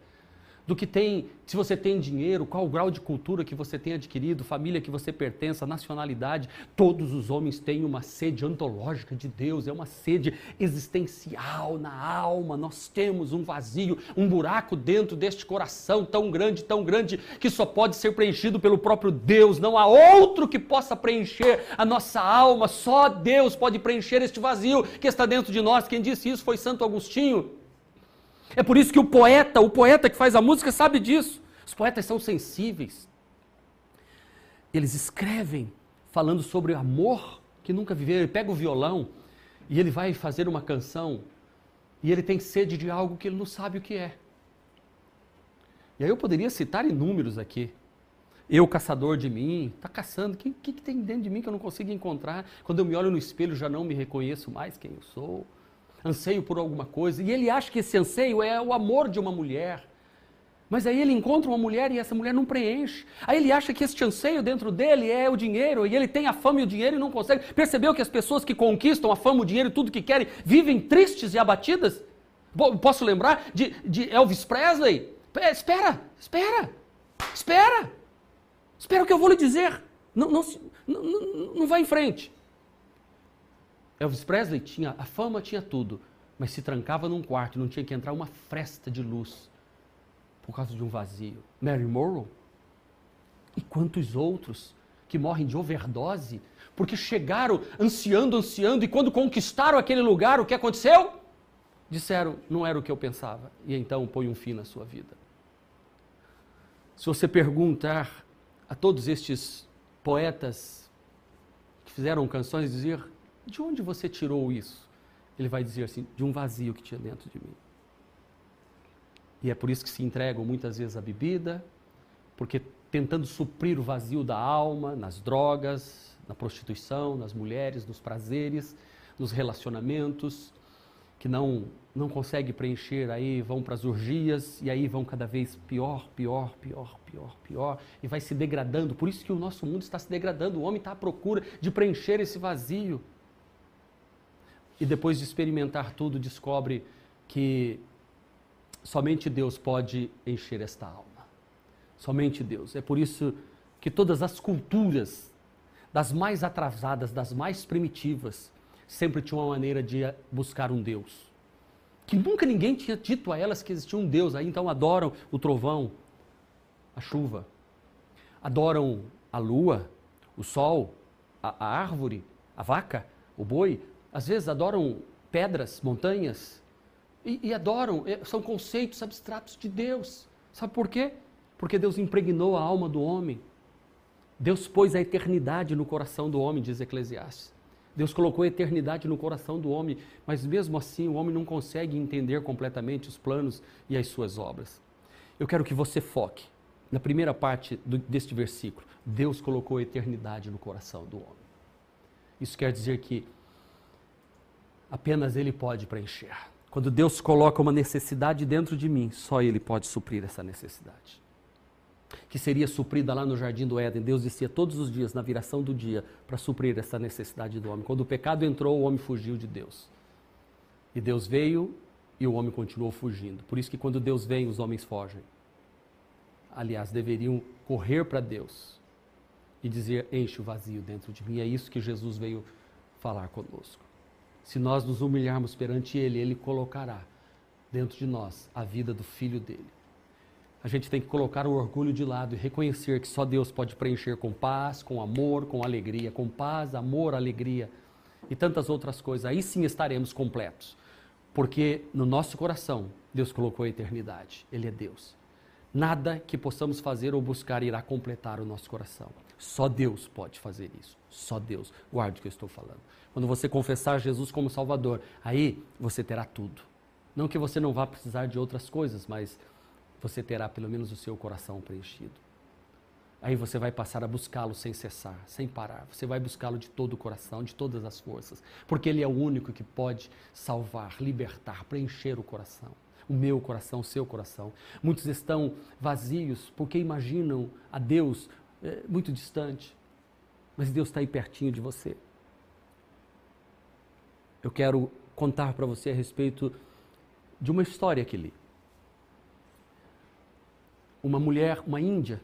do que tem, se você tem dinheiro, qual o grau de cultura que você tem adquirido, família que você pertence, nacionalidade. Todos os homens têm uma sede antológica de Deus, é uma sede existencial na alma. Nós temos um vazio, um buraco dentro deste coração tão grande, tão grande, que só pode ser preenchido pelo próprio Deus. Não há outro que possa preencher a nossa alma, só Deus pode preencher este vazio que está dentro de nós. Quem disse isso foi Santo Agostinho. É por isso que o poeta, o poeta que faz a música, sabe disso. Os poetas são sensíveis. Eles escrevem falando sobre amor que nunca viveram. Ele pega o violão e ele vai fazer uma canção e ele tem sede de algo que ele não sabe o que é. E aí eu poderia citar inúmeros aqui. Eu, caçador de mim, está caçando. O que, que, que tem dentro de mim que eu não consigo encontrar? Quando eu me olho no espelho, já não me reconheço mais quem eu sou anseio por alguma coisa, e ele acha que esse anseio é o amor de uma mulher. Mas aí ele encontra uma mulher e essa mulher não preenche. Aí ele acha que esse anseio dentro dele é o dinheiro, e ele tem a fama e o dinheiro e não consegue. Percebeu que as pessoas que conquistam a fama, o dinheiro e tudo que querem vivem tristes e abatidas? Posso lembrar de, de Elvis Presley? Espera, espera, espera. Espera o que eu vou lhe dizer. Não, não, não, não, não vá em frente. Elvis Presley tinha a fama, tinha tudo, mas se trancava num quarto, não tinha que entrar uma fresta de luz por causa de um vazio. Mary Morrow e quantos outros que morrem de overdose porque chegaram ansiando, ansiando e quando conquistaram aquele lugar, o que aconteceu? Disseram, não era o que eu pensava, e então põe um fim na sua vida. Se você perguntar a todos estes poetas que fizeram canções, dizer de onde você tirou isso? Ele vai dizer assim: de um vazio que tinha dentro de mim. E é por isso que se entregam muitas vezes à bebida, porque tentando suprir o vazio da alma nas drogas, na prostituição, nas mulheres, nos prazeres, nos relacionamentos, que não não consegue preencher, aí vão para as urgias e aí vão cada vez pior, pior, pior, pior, pior e vai se degradando. Por isso que o nosso mundo está se degradando. O homem está à procura de preencher esse vazio e depois de experimentar tudo, descobre que somente Deus pode encher esta alma. Somente Deus. É por isso que todas as culturas, das mais atrasadas, das mais primitivas, sempre tinham uma maneira de buscar um Deus. Que nunca ninguém tinha dito a elas que existia um Deus. Aí então adoram o trovão, a chuva, adoram a lua, o sol, a, a árvore, a vaca, o boi, às vezes adoram pedras, montanhas, e, e adoram, é, são conceitos abstratos de Deus. Sabe por quê? Porque Deus impregnou a alma do homem. Deus pôs a eternidade no coração do homem, diz Eclesiastes. Deus colocou a eternidade no coração do homem, mas mesmo assim o homem não consegue entender completamente os planos e as suas obras. Eu quero que você foque na primeira parte do, deste versículo. Deus colocou a eternidade no coração do homem. Isso quer dizer que apenas Ele pode preencher. Quando Deus coloca uma necessidade dentro de mim, só Ele pode suprir essa necessidade. Que seria suprida lá no jardim do Éden. Deus descia todos os dias, na viração do dia, para suprir essa necessidade do homem. Quando o pecado entrou, o homem fugiu de Deus. E Deus veio e o homem continuou fugindo. Por isso que quando Deus vem, os homens fogem. Aliás, deveriam correr para Deus e dizer: enche o vazio dentro de mim. É isso que Jesus veio falar conosco. Se nós nos humilharmos perante Ele, Ele colocará dentro de nós a vida do Filho dele. A gente tem que colocar o orgulho de lado e reconhecer que só Deus pode preencher com paz, com amor, com alegria, com paz, amor, alegria e tantas outras coisas. Aí sim estaremos completos. Porque no nosso coração Deus colocou a eternidade. Ele é Deus. Nada que possamos fazer ou buscar irá completar o nosso coração. Só Deus pode fazer isso. Só Deus. Guarde o que eu estou falando. Quando você confessar Jesus como Salvador, aí você terá tudo. Não que você não vá precisar de outras coisas, mas você terá pelo menos o seu coração preenchido. Aí você vai passar a buscá-lo sem cessar, sem parar. Você vai buscá-lo de todo o coração, de todas as forças, porque ele é o único que pode salvar, libertar, preencher o coração. O meu coração, o seu coração. Muitos estão vazios porque imaginam a Deus é, muito distante, mas Deus está aí pertinho de você. Eu quero contar para você a respeito de uma história que li. uma mulher, uma índia,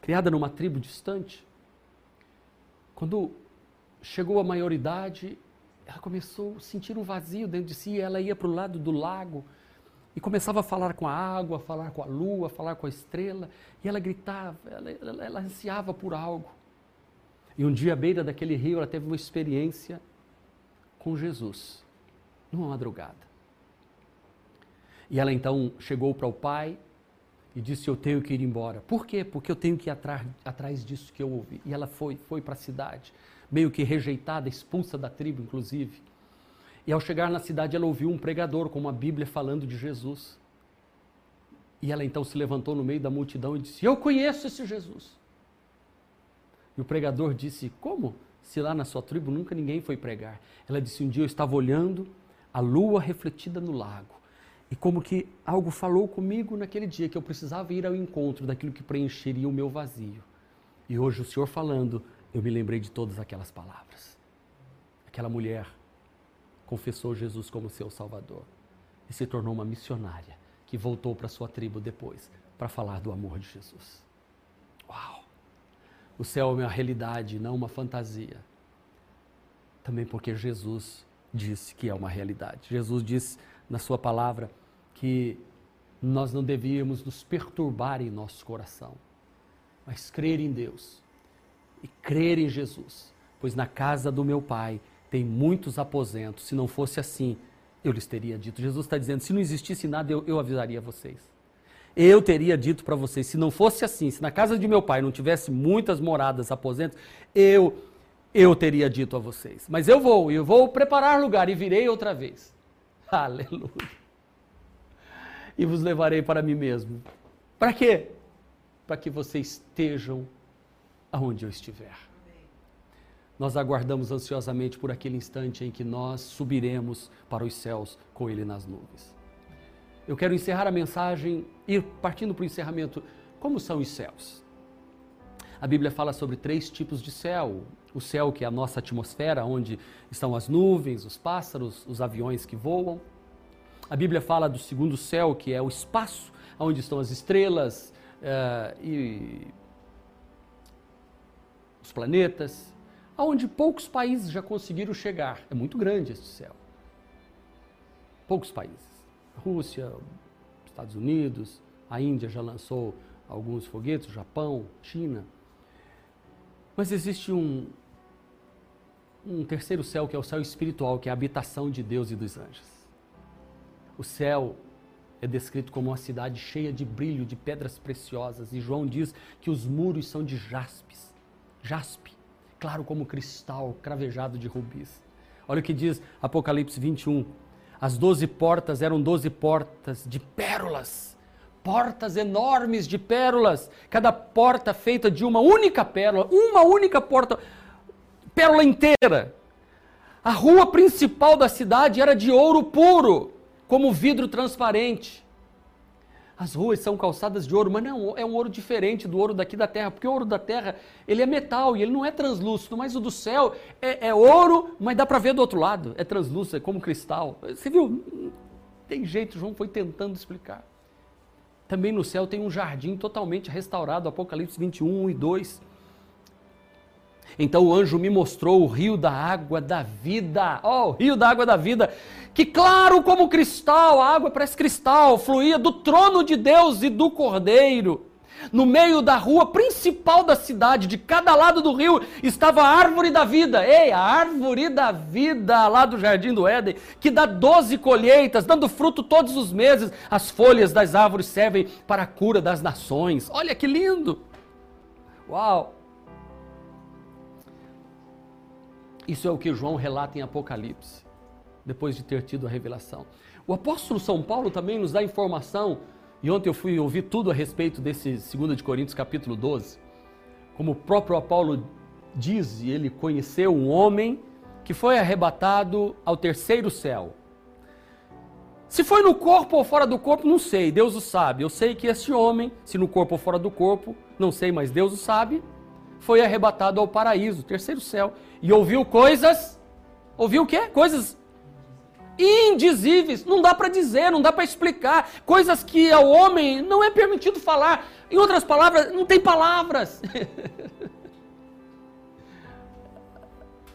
criada numa tribo distante. Quando chegou à maioridade, ela começou a sentir um vazio dentro de si, ela ia para o lado do lago e começava a falar com a água, a falar com a lua, a falar com a estrela, e ela gritava, ela, ela, ela ansiava por algo. E um dia, à beira daquele rio, ela teve uma experiência com Jesus, numa madrugada. E ela então chegou para o pai e disse: Eu tenho que ir embora. Por quê? Porque eu tenho que ir atrás, atrás disso que eu ouvi. E ela foi, foi para a cidade, meio que rejeitada, expulsa da tribo, inclusive. E ao chegar na cidade, ela ouviu um pregador com uma Bíblia falando de Jesus. E ela então se levantou no meio da multidão e disse: Eu conheço esse Jesus. E o pregador disse: Como? Se lá na sua tribo nunca ninguém foi pregar. Ela disse: Um dia eu estava olhando a lua refletida no lago. E como que algo falou comigo naquele dia que eu precisava ir ao encontro daquilo que preencheria o meu vazio. E hoje o Senhor falando, eu me lembrei de todas aquelas palavras. Aquela mulher confessou Jesus como seu Salvador e se tornou uma missionária que voltou para sua tribo depois para falar do amor de Jesus. Uau! O céu é uma realidade, não uma fantasia. Também porque Jesus disse que é uma realidade. Jesus disse na sua palavra que nós não devíamos nos perturbar em nosso coração, mas crer em Deus e crer em Jesus, pois na casa do meu Pai tem muitos aposentos. Se não fosse assim, eu lhes teria dito. Jesus está dizendo: se não existisse nada, eu, eu avisaria vocês. Eu teria dito para vocês: se não fosse assim, se na casa de meu pai não tivesse muitas moradas, aposentos, eu eu teria dito a vocês. Mas eu vou, eu vou preparar lugar e virei outra vez. <laughs> Aleluia. E vos levarei para mim mesmo. Para quê? Para que vocês estejam aonde eu estiver. Nós aguardamos ansiosamente por aquele instante em que nós subiremos para os céus com Ele nas nuvens. Eu quero encerrar a mensagem, ir partindo para o encerramento. Como são os céus? A Bíblia fala sobre três tipos de céu: o céu que é a nossa atmosfera, onde estão as nuvens, os pássaros, os aviões que voam. A Bíblia fala do segundo céu, que é o espaço, onde estão as estrelas uh, e os planetas aonde poucos países já conseguiram chegar. É muito grande este céu. Poucos países. Rússia, Estados Unidos, a Índia já lançou alguns foguetes, Japão, China. Mas existe um, um terceiro céu, que é o céu espiritual, que é a habitação de Deus e dos anjos. O céu é descrito como uma cidade cheia de brilho, de pedras preciosas, e João diz que os muros são de jaspes, jaspe claro como cristal, cravejado de rubis. Olha o que diz Apocalipse 21. As doze portas eram doze portas de pérolas, portas enormes de pérolas, cada porta feita de uma única pérola, uma única porta, pérola inteira. A rua principal da cidade era de ouro puro, como vidro transparente. As ruas são calçadas de ouro, mas não, é um ouro diferente do ouro daqui da terra, porque o ouro da terra, ele é metal e ele não é translúcido, mas o do céu é, é ouro, mas dá para ver do outro lado, é translúcido, é como cristal. Você viu? Tem jeito, João foi tentando explicar. Também no céu tem um jardim totalmente restaurado, Apocalipse 21, 1 e 2. Então o anjo me mostrou o rio da água da vida. Oh, o rio da água da vida que claro como cristal, a água parece cristal, fluía do trono de Deus e do Cordeiro. No meio da rua principal da cidade, de cada lado do rio, estava a árvore da vida. Ei, a árvore da vida lá do jardim do Éden, que dá doze colheitas, dando fruto todos os meses. As folhas das árvores servem para a cura das nações. Olha que lindo! Uau! Isso é o que João relata em Apocalipse depois de ter tido a revelação. O apóstolo São Paulo também nos dá informação, e ontem eu fui ouvir tudo a respeito desse 2 de Coríntios capítulo 12. Como o próprio Apolo diz, ele conheceu um homem que foi arrebatado ao terceiro céu. Se foi no corpo ou fora do corpo, não sei, Deus o sabe. Eu sei que esse homem, se no corpo ou fora do corpo, não sei, mas Deus o sabe, foi arrebatado ao paraíso, terceiro céu, e ouviu coisas. Ouviu o quê? Coisas indizíveis. Não dá para dizer, não dá para explicar. Coisas que ao homem não é permitido falar. Em outras palavras, não tem palavras. <laughs>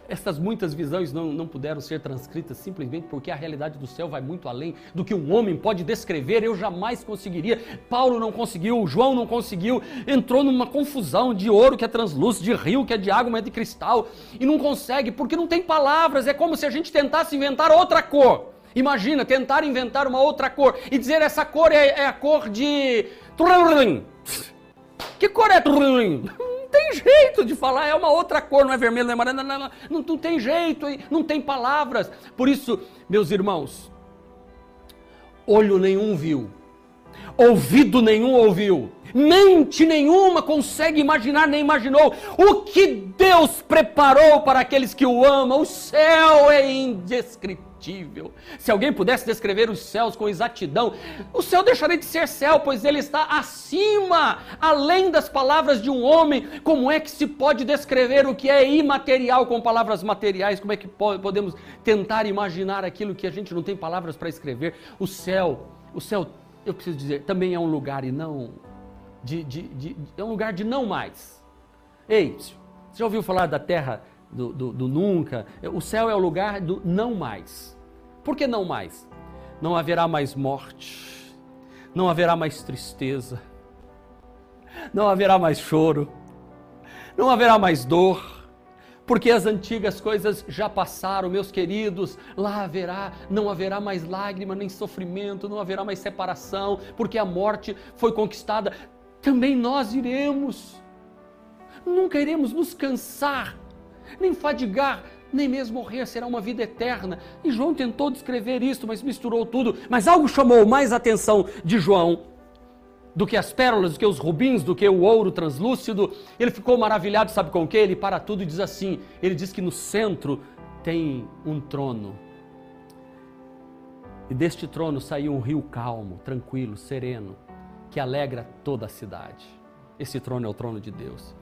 Essas muitas visões não, não puderam ser transcritas simplesmente porque a realidade do céu vai muito além do que um homem pode descrever. Eu jamais conseguiria. Paulo não conseguiu, João não conseguiu. Entrou numa confusão de ouro que é translúcido, de rio que é de água, mas é de cristal. E não consegue porque não tem palavras. É como se a gente tentasse inventar outra cor. Imagina, tentar inventar uma outra cor e dizer essa cor é, é a cor de. Que cor é? Tem jeito de falar, é uma outra cor, não é vermelho, não é amarelo, não, não, não, não tem jeito, não tem palavras. Por isso, meus irmãos, olho nenhum viu, ouvido nenhum ouviu, mente nenhuma consegue imaginar nem imaginou o que Deus preparou para aqueles que o amam. O céu é indescritível indescritível. Se alguém pudesse descrever os céus com exatidão, o céu deixaria de ser céu, pois ele está acima, além das palavras de um homem. Como é que se pode descrever o que é imaterial com palavras materiais? Como é que podemos tentar imaginar aquilo que a gente não tem palavras para escrever? O céu, o céu, eu preciso dizer, também é um lugar e não de, de, de, é um lugar de não mais. Ei, você já ouviu falar da terra do, do, do nunca. O céu é o lugar do não mais. Por que não mais? Não haverá mais morte, não haverá mais tristeza, não haverá mais choro, não haverá mais dor, porque as antigas coisas já passaram, meus queridos, lá haverá, não haverá mais lágrima nem sofrimento, não haverá mais separação, porque a morte foi conquistada. Também nós iremos, nunca iremos nos cansar nem fadigar, nem mesmo morrer, será uma vida eterna. E João tentou descrever isso, mas misturou tudo. Mas algo chamou mais a atenção de João do que as pérolas, do que os rubins, do que o ouro translúcido. Ele ficou maravilhado, sabe com o que? Ele para tudo e diz assim: ele diz que no centro tem um trono. E deste trono saiu um rio calmo, tranquilo, sereno, que alegra toda a cidade. Esse trono é o trono de Deus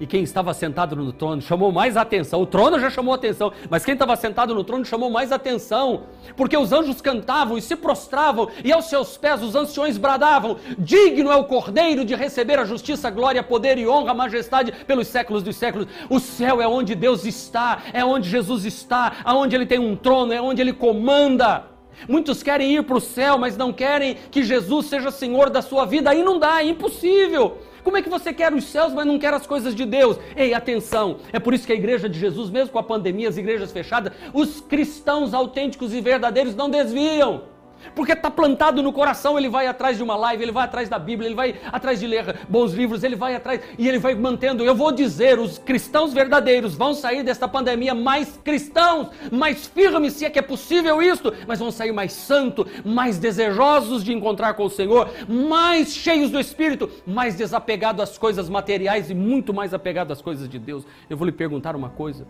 e quem estava sentado no trono chamou mais atenção. O trono já chamou atenção, mas quem estava sentado no trono chamou mais atenção, porque os anjos cantavam e se prostravam, e aos seus pés os anciões bradavam: Digno é o cordeiro de receber a justiça, glória, poder e honra, majestade pelos séculos dos séculos. O céu é onde Deus está, é onde Jesus está, aonde ele tem um trono, é onde ele comanda. Muitos querem ir para o céu, mas não querem que Jesus seja Senhor da sua vida. Aí não dá, é impossível. Como é que você quer os céus, mas não quer as coisas de Deus? Ei, atenção! É por isso que a igreja de Jesus, mesmo com a pandemia, as igrejas fechadas, os cristãos autênticos e verdadeiros não desviam. Porque está plantado no coração, ele vai atrás de uma live, ele vai atrás da Bíblia, ele vai atrás de ler bons livros, ele vai atrás e ele vai mantendo. Eu vou dizer, os cristãos verdadeiros vão sair desta pandemia mais cristãos, mais firmes, se é que é possível isso, mas vão sair mais santos, mais desejosos de encontrar com o Senhor, mais cheios do Espírito, mais desapegados às coisas materiais e muito mais apegados às coisas de Deus. Eu vou lhe perguntar uma coisa.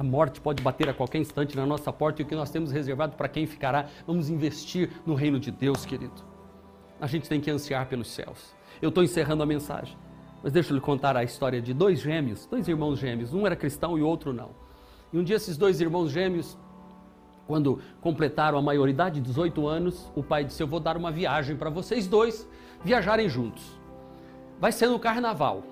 A morte pode bater a qualquer instante na nossa porta e o que nós temos reservado para quem ficará, vamos investir no reino de Deus, querido. A gente tem que ansiar pelos céus. Eu estou encerrando a mensagem, mas deixa eu lhe contar a história de dois gêmeos, dois irmãos gêmeos. Um era cristão e o outro não. E um dia esses dois irmãos gêmeos, quando completaram a maioridade, 18 anos, o pai disse: Eu vou dar uma viagem para vocês dois viajarem juntos. Vai ser no carnaval.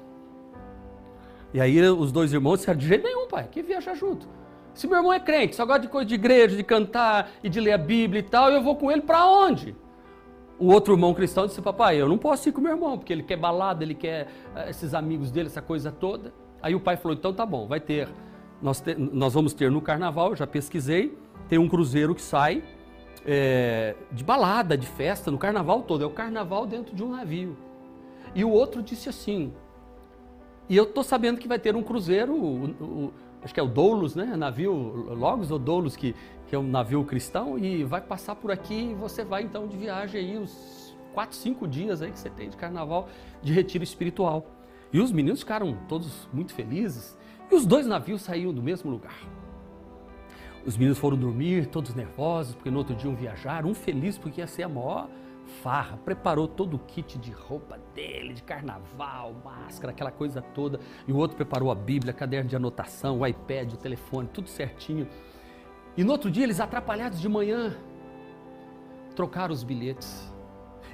E aí os dois irmãos disseram, de jeito nenhum, pai, que viajar junto. Se meu irmão é crente, só gosta de coisa de igreja, de cantar e de ler a Bíblia e tal, eu vou com ele para onde? O outro irmão cristão disse, papai, eu não posso ir com meu irmão, porque ele quer balada, ele quer uh, esses amigos dele, essa coisa toda. Aí o pai falou, então tá bom, vai ter. Nós, te, nós vamos ter no carnaval, já pesquisei, tem um cruzeiro que sai é, de balada, de festa, no carnaval todo. É o carnaval dentro de um navio. E o outro disse assim, e eu estou sabendo que vai ter um cruzeiro, o, o, acho que é o Doulos, né? Navio Logos ou Doulos, que, que é um navio cristão, e vai passar por aqui e você vai então de viagem aí, os quatro, cinco dias aí que você tem de carnaval, de retiro espiritual. E os meninos ficaram todos muito felizes, e os dois navios saíram do mesmo lugar. Os meninos foram dormir, todos nervosos, porque no outro dia iam viajar, um feliz porque ia ser a maior farra, preparou todo o kit de roupa dele, de carnaval, máscara, aquela coisa toda. E o outro preparou a Bíblia, caderno de anotação, o iPad, o telefone, tudo certinho. E no outro dia, eles atrapalhados de manhã, trocaram os bilhetes.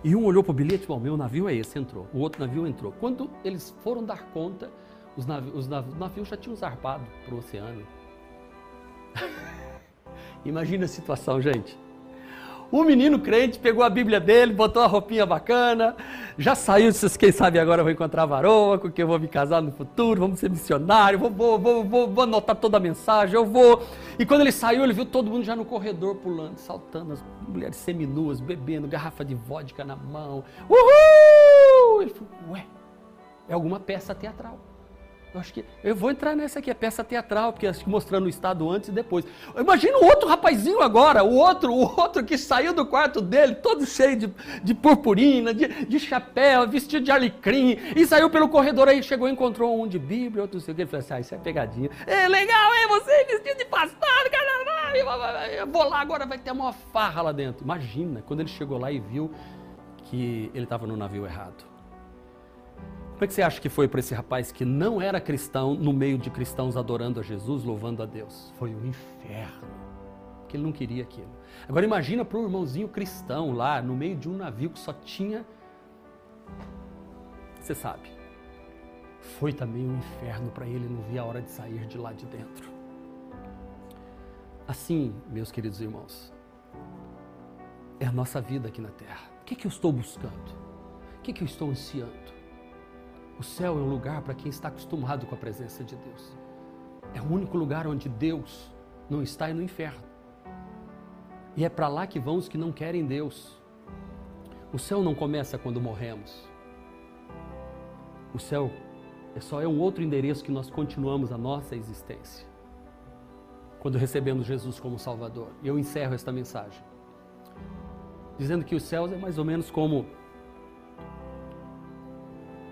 E um olhou para o bilhete, o meu navio é esse, entrou. O outro navio entrou. Quando eles foram dar conta, os navios, os navios já tinham zarpado para o oceano. <laughs> Imagina a situação, gente. O menino crente pegou a Bíblia dele, botou a roupinha bacana, já saiu, disse, quem sabe agora eu vou encontrar varoa, com quem eu vou me casar no futuro, vamos ser missionário, vou, vou, vou, vou, vou anotar toda a mensagem, eu vou. E quando ele saiu, ele viu todo mundo já no corredor pulando, saltando, as mulheres seminuas, bebendo, garrafa de vodka na mão. Uhul! Ele falou, ué, é alguma peça teatral. Eu acho que eu vou entrar nessa aqui, a peça teatral, porque acho que mostrando o estado antes e depois. Imagina o outro rapazinho agora, o outro, o outro que saiu do quarto dele, todo cheio de, de purpurina, de, de chapéu, vestido de alecrim, e saiu pelo corredor aí, chegou e encontrou um de Bíblia, outro não sei o que, ele falou assim, ah, isso é pegadinha. É legal, é você vestido de pastor, caramba, eu vou lá agora, vai ter uma farra lá dentro. Imagina, quando ele chegou lá e viu que ele estava no navio errado. Como é que você acha que foi para esse rapaz que não era cristão, no meio de cristãos adorando a Jesus, louvando a Deus? Foi um inferno, porque ele não queria aquilo. Agora imagina para um irmãozinho cristão lá, no meio de um navio que só tinha. Você sabe. Foi também um inferno para ele, não via a hora de sair de lá de dentro. Assim, meus queridos irmãos, é a nossa vida aqui na terra. O que, que eu estou buscando? O que, que eu estou ansiando? O céu é um lugar para quem está acostumado com a presença de Deus. É o único lugar onde Deus não está e no inferno. E é para lá que vão os que não querem Deus. O céu não começa quando morremos. O céu é só é um outro endereço que nós continuamos a nossa existência. Quando recebemos Jesus como Salvador. Eu encerro esta mensagem dizendo que os céus é mais ou menos como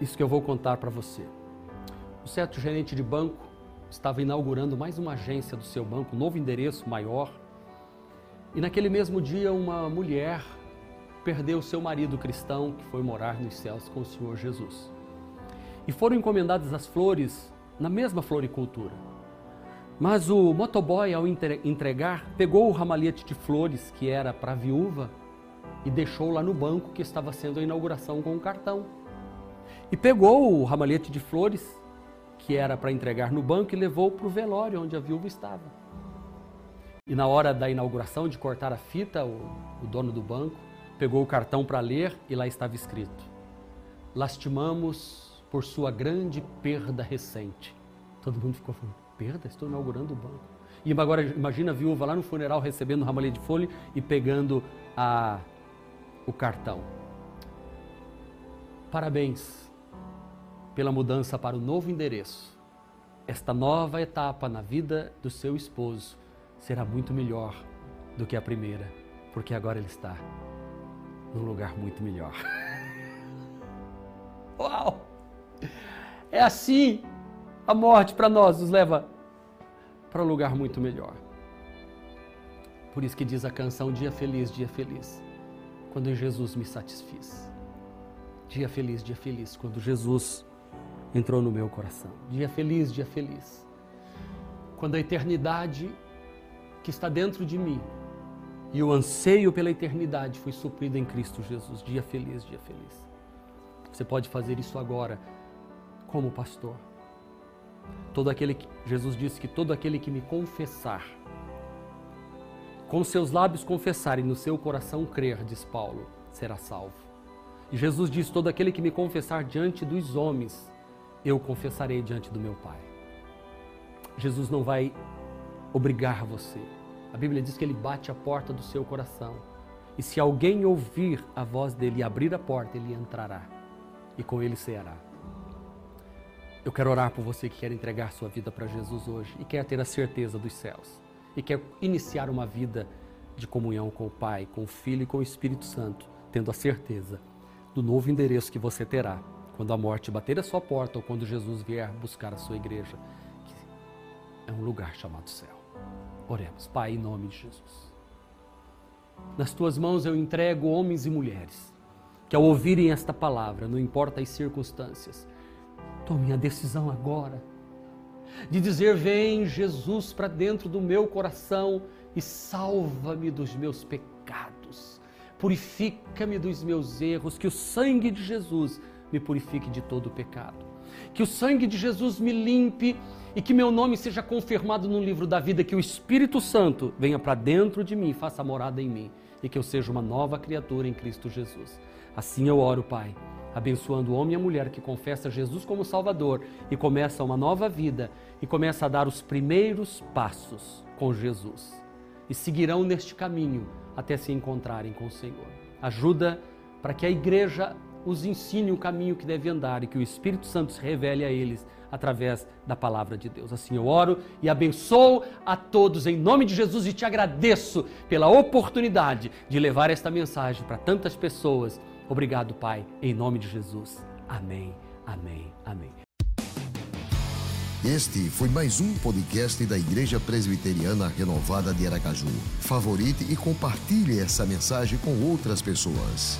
isso que eu vou contar para você. O certo gerente de banco estava inaugurando mais uma agência do seu banco, um novo endereço maior. E naquele mesmo dia, uma mulher perdeu seu marido cristão que foi morar nos céus com o Senhor Jesus. E foram encomendadas as flores na mesma floricultura. Mas o motoboy, ao entregar, pegou o ramalhete de flores que era para a viúva e deixou lá no banco que estava sendo a inauguração com o cartão. E pegou o ramalhete de flores, que era para entregar no banco, e levou para o velório onde a viúva estava. E na hora da inauguração, de cortar a fita, o, o dono do banco pegou o cartão para ler e lá estava escrito: Lastimamos por sua grande perda recente. Todo mundo ficou falando: perda? Estou inaugurando o banco. E agora imagina a viúva lá no funeral recebendo o ramalhete de folha e pegando a, o cartão. Parabéns pela mudança para o novo endereço. Esta nova etapa na vida do seu esposo será muito melhor do que a primeira, porque agora ele está num lugar muito melhor. <laughs> Uau! É assim a morte para nós nos leva para um lugar muito melhor. Por isso que diz a canção Dia Feliz, Dia Feliz, quando Jesus me satisfiz. Dia feliz, dia feliz, quando Jesus entrou no meu coração. Dia feliz, dia feliz. Quando a eternidade que está dentro de mim e o anseio pela eternidade foi suprido em Cristo Jesus. Dia feliz, dia feliz. Você pode fazer isso agora como pastor. Todo aquele que Jesus disse que todo aquele que me confessar com seus lábios confessar e no seu coração crer, diz Paulo, será salvo. E Jesus diz: todo aquele que me confessar diante dos homens, eu confessarei diante do meu Pai. Jesus não vai obrigar você. A Bíblia diz que ele bate a porta do seu coração. E se alguém ouvir a voz dele e abrir a porta, ele entrará. E com ele ceará. Eu quero orar por você que quer entregar sua vida para Jesus hoje e quer ter a certeza dos céus. E quer iniciar uma vida de comunhão com o Pai, com o Filho e com o Espírito Santo, tendo a certeza do novo endereço que você terá quando a morte bater a sua porta ou quando Jesus vier buscar a sua igreja, que é um lugar chamado céu. Oremos, Pai, em nome de Jesus. Nas tuas mãos eu entrego homens e mulheres que, ao ouvirem esta palavra, não importa as circunstâncias, tomem a decisão agora de dizer: Vem, Jesus, para dentro do meu coração e salva-me dos meus pecados, purifica-me dos meus erros, que o sangue de Jesus me purifique de todo o pecado. Que o sangue de Jesus me limpe e que meu nome seja confirmado no livro da vida, que o Espírito Santo venha para dentro de mim e faça morada em mim e que eu seja uma nova criatura em Cristo Jesus. Assim eu oro, Pai, abençoando o homem e a mulher que confessa Jesus como Salvador e começa uma nova vida e começa a dar os primeiros passos com Jesus. E seguirão neste caminho até se encontrarem com o Senhor. Ajuda para que a igreja os ensine o caminho que deve andar e que o Espírito Santo se revele a eles através da palavra de Deus. Assim eu oro e abençoo a todos em nome de Jesus e te agradeço pela oportunidade de levar esta mensagem para tantas pessoas. Obrigado, Pai, em nome de Jesus. Amém, amém, amém. Este foi mais um podcast da Igreja Presbiteriana Renovada de Aracaju. Favorite e compartilhe essa mensagem com outras pessoas.